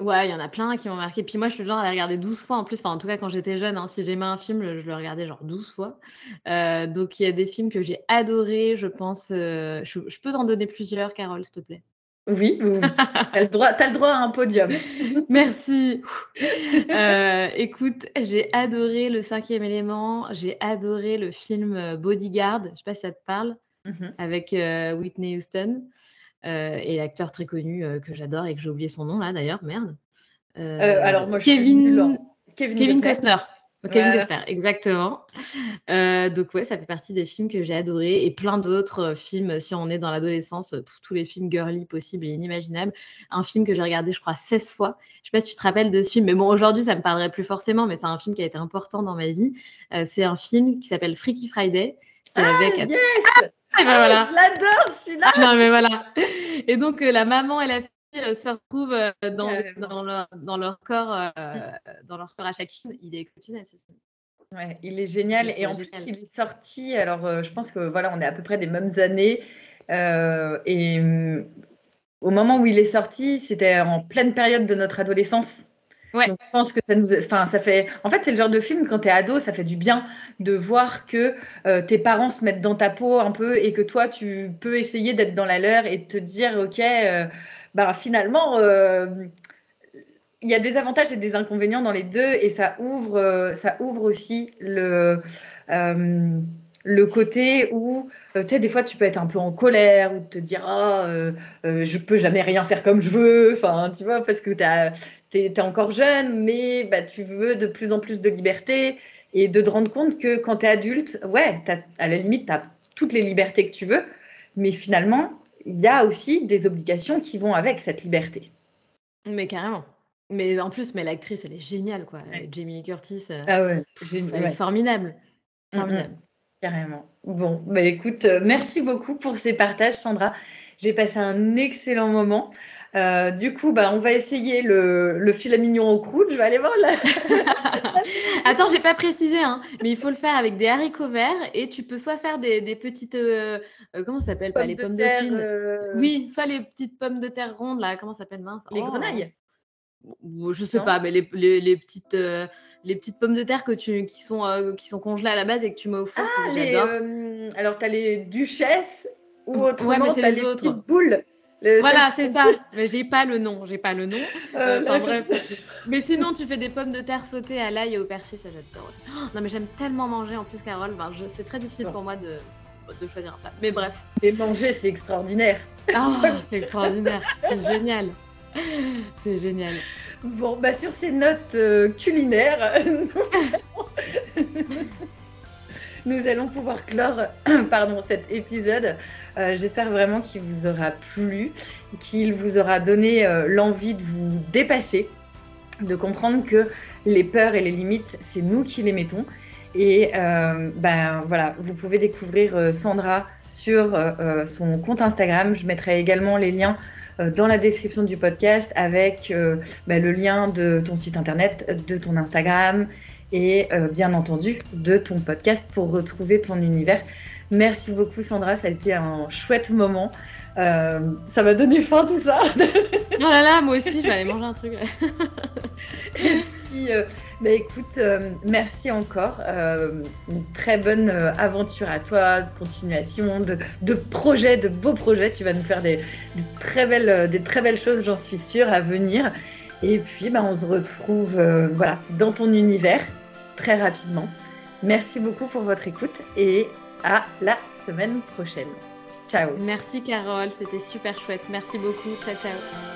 Ouais, il y en a plein qui m'ont marqué. Puis moi, je suis le genre à les regarder 12 fois en plus. Enfin, en tout cas, quand j'étais jeune, hein, si j'aimais un film, je le regardais genre 12 fois. Euh, donc, il y a des films que j'ai adorés, je pense. je, je, peux t'en donner plusieurs, Carole, s'il te plaît? Oui, oui. tu as, le droit à un podium. Merci. Euh, écoute, j'ai adoré le cinquième élément. J'ai adoré le film euh, Bodyguard. Je ne sais pas si ça te parle, mhm. avec euh, Whitney Houston et l'acteur très connu que j'adore et que j'ai oublié son nom là d'ailleurs. Merde. alors moi, Kevin, Kevin, Kevin Costner. Kevin Costner, exactement. Euh, donc ouais, ça fait partie des films que j'ai adorés et plein d'autres euh, films, si on est dans l'adolescence, euh, tous les films girly possibles et inimaginables. Un film que j'ai regardé, je crois, 16 fois. Je sais pas si tu te rappelles de ce film, mais bon, aujourd'hui, ça me parlerait plus forcément, mais c'est un film qui a été important dans ma vie. c'est un film qui s'appelle Freaky Friday. C'est ah, avec... yes ah, ben voilà. Je l'adore celui-là. non mais voilà. Et donc la maman et la fille euh, se retrouvent euh, dans, leur, dans, leur, corps, euh, dans leur corps à chacune. Il est exceptionnel ce film. Ouais, il est génial et en plus il est sorti. Alors je pense que voilà, on est à peu près des mêmes années et mm, au moment où il est sorti, c'était en pleine période de notre adolescence. Ouais. Donc, je pense que ça nous, enfin, ça fait. En fait, c'est le genre de film quand tu es ado, ça fait du bien de voir que tes parents se mettent dans ta peau un peu et que toi, tu peux essayer d'être dans la leur et te dire, ok, bah, finalement, euh, il y a des avantages et des inconvénients dans les deux et ça ouvre, euh, ça ouvre aussi le, euh, le côté où, tu sais, des fois, tu peux être un peu en colère ou te dire, ah, je peux jamais rien faire comme je veux, enfin, tu vois, parce que tu es, encore jeune, mais bah, tu veux de plus en plus de liberté et de te rendre compte que quand tu es adulte, ouais, à la limite, tu as toutes les libertés que tu veux, mais finalement, il y a aussi des obligations qui vont avec cette liberté. Mais carrément. Mais en plus, mais l'actrice, elle est géniale, quoi. Jamie Curtis, euh, ah ouais, elle est formidable. Mm. Formidable. Carrément. Bon, bah écoute, euh, merci beaucoup pour ces partages, Sandra. J'ai passé un excellent moment. Euh, du coup, bah, on va essayer le, le filet mignon au croûte. Je vais aller voir là. Attends, j'ai pas précisé, hein, mais il faut le faire avec des haricots verts et tu peux soit faire des, des petites. Euh, euh, comment ça s'appelle pas Les pommes de fine. Oui, soit les petites pommes de terre rondes, là. Comment ça s'appelle mince Les oh. grenailles Je sais pas, mais les, les, les petites. les petites pommes de terre que tu, qui, sont, qui sont congelées à la base et que tu mets au four, ah, alors, tu as les duchesses ou autrement, ouais, tu as les, les petites boules. Voilà, c'est ça. Mais j'ai pas le nom, j'ai pas le nom. Euh, enfin bref. Mais sinon, tu fais des pommes de terre sautées à l'ail et au persil, ça j'adore aussi. Oh, non, mais j'aime tellement manger en plus, Carole. Ben, c'est très difficile pour moi de, de choisir un plat. Mais bref. Et manger, c'est extraordinaire. Oh, c'est extraordinaire. c'est génial. C'est génial. Bon, bah sur ces notes euh, culinaires, nous allons pouvoir clore cet épisode. Euh, j'espère vraiment qu'il vous aura plu, qu'il vous aura donné euh, l'envie de vous dépasser, de comprendre que les peurs et les limites, c'est nous qui les mettons. Et euh, ben voilà, vous pouvez découvrir Sandra sur son compte Instagram. Je mettrai également les liens dans la description du podcast avec ben, le lien de ton site internet, de ton Instagram et euh, bien entendu de ton podcast pour retrouver ton univers. Merci beaucoup Sandra, ça a été un chouette moment. Euh, ça m'a donné faim tout ça. oh là là, moi aussi, je vais aller manger un truc. et puis, euh, bah, écoute, merci encore. une très bonne aventure à toi, de continuation, de, projets, de beaux projets. Tu vas nous faire des, très, belles, des très belles choses, j'en suis sûre, à venir. Et puis, bah, on se retrouve voilà, dans ton univers très rapidement. Merci beaucoup pour votre écoute et à la semaine prochaine. Ciao. Merci Carole, c'était super chouette. Merci beaucoup. Ciao, ciao.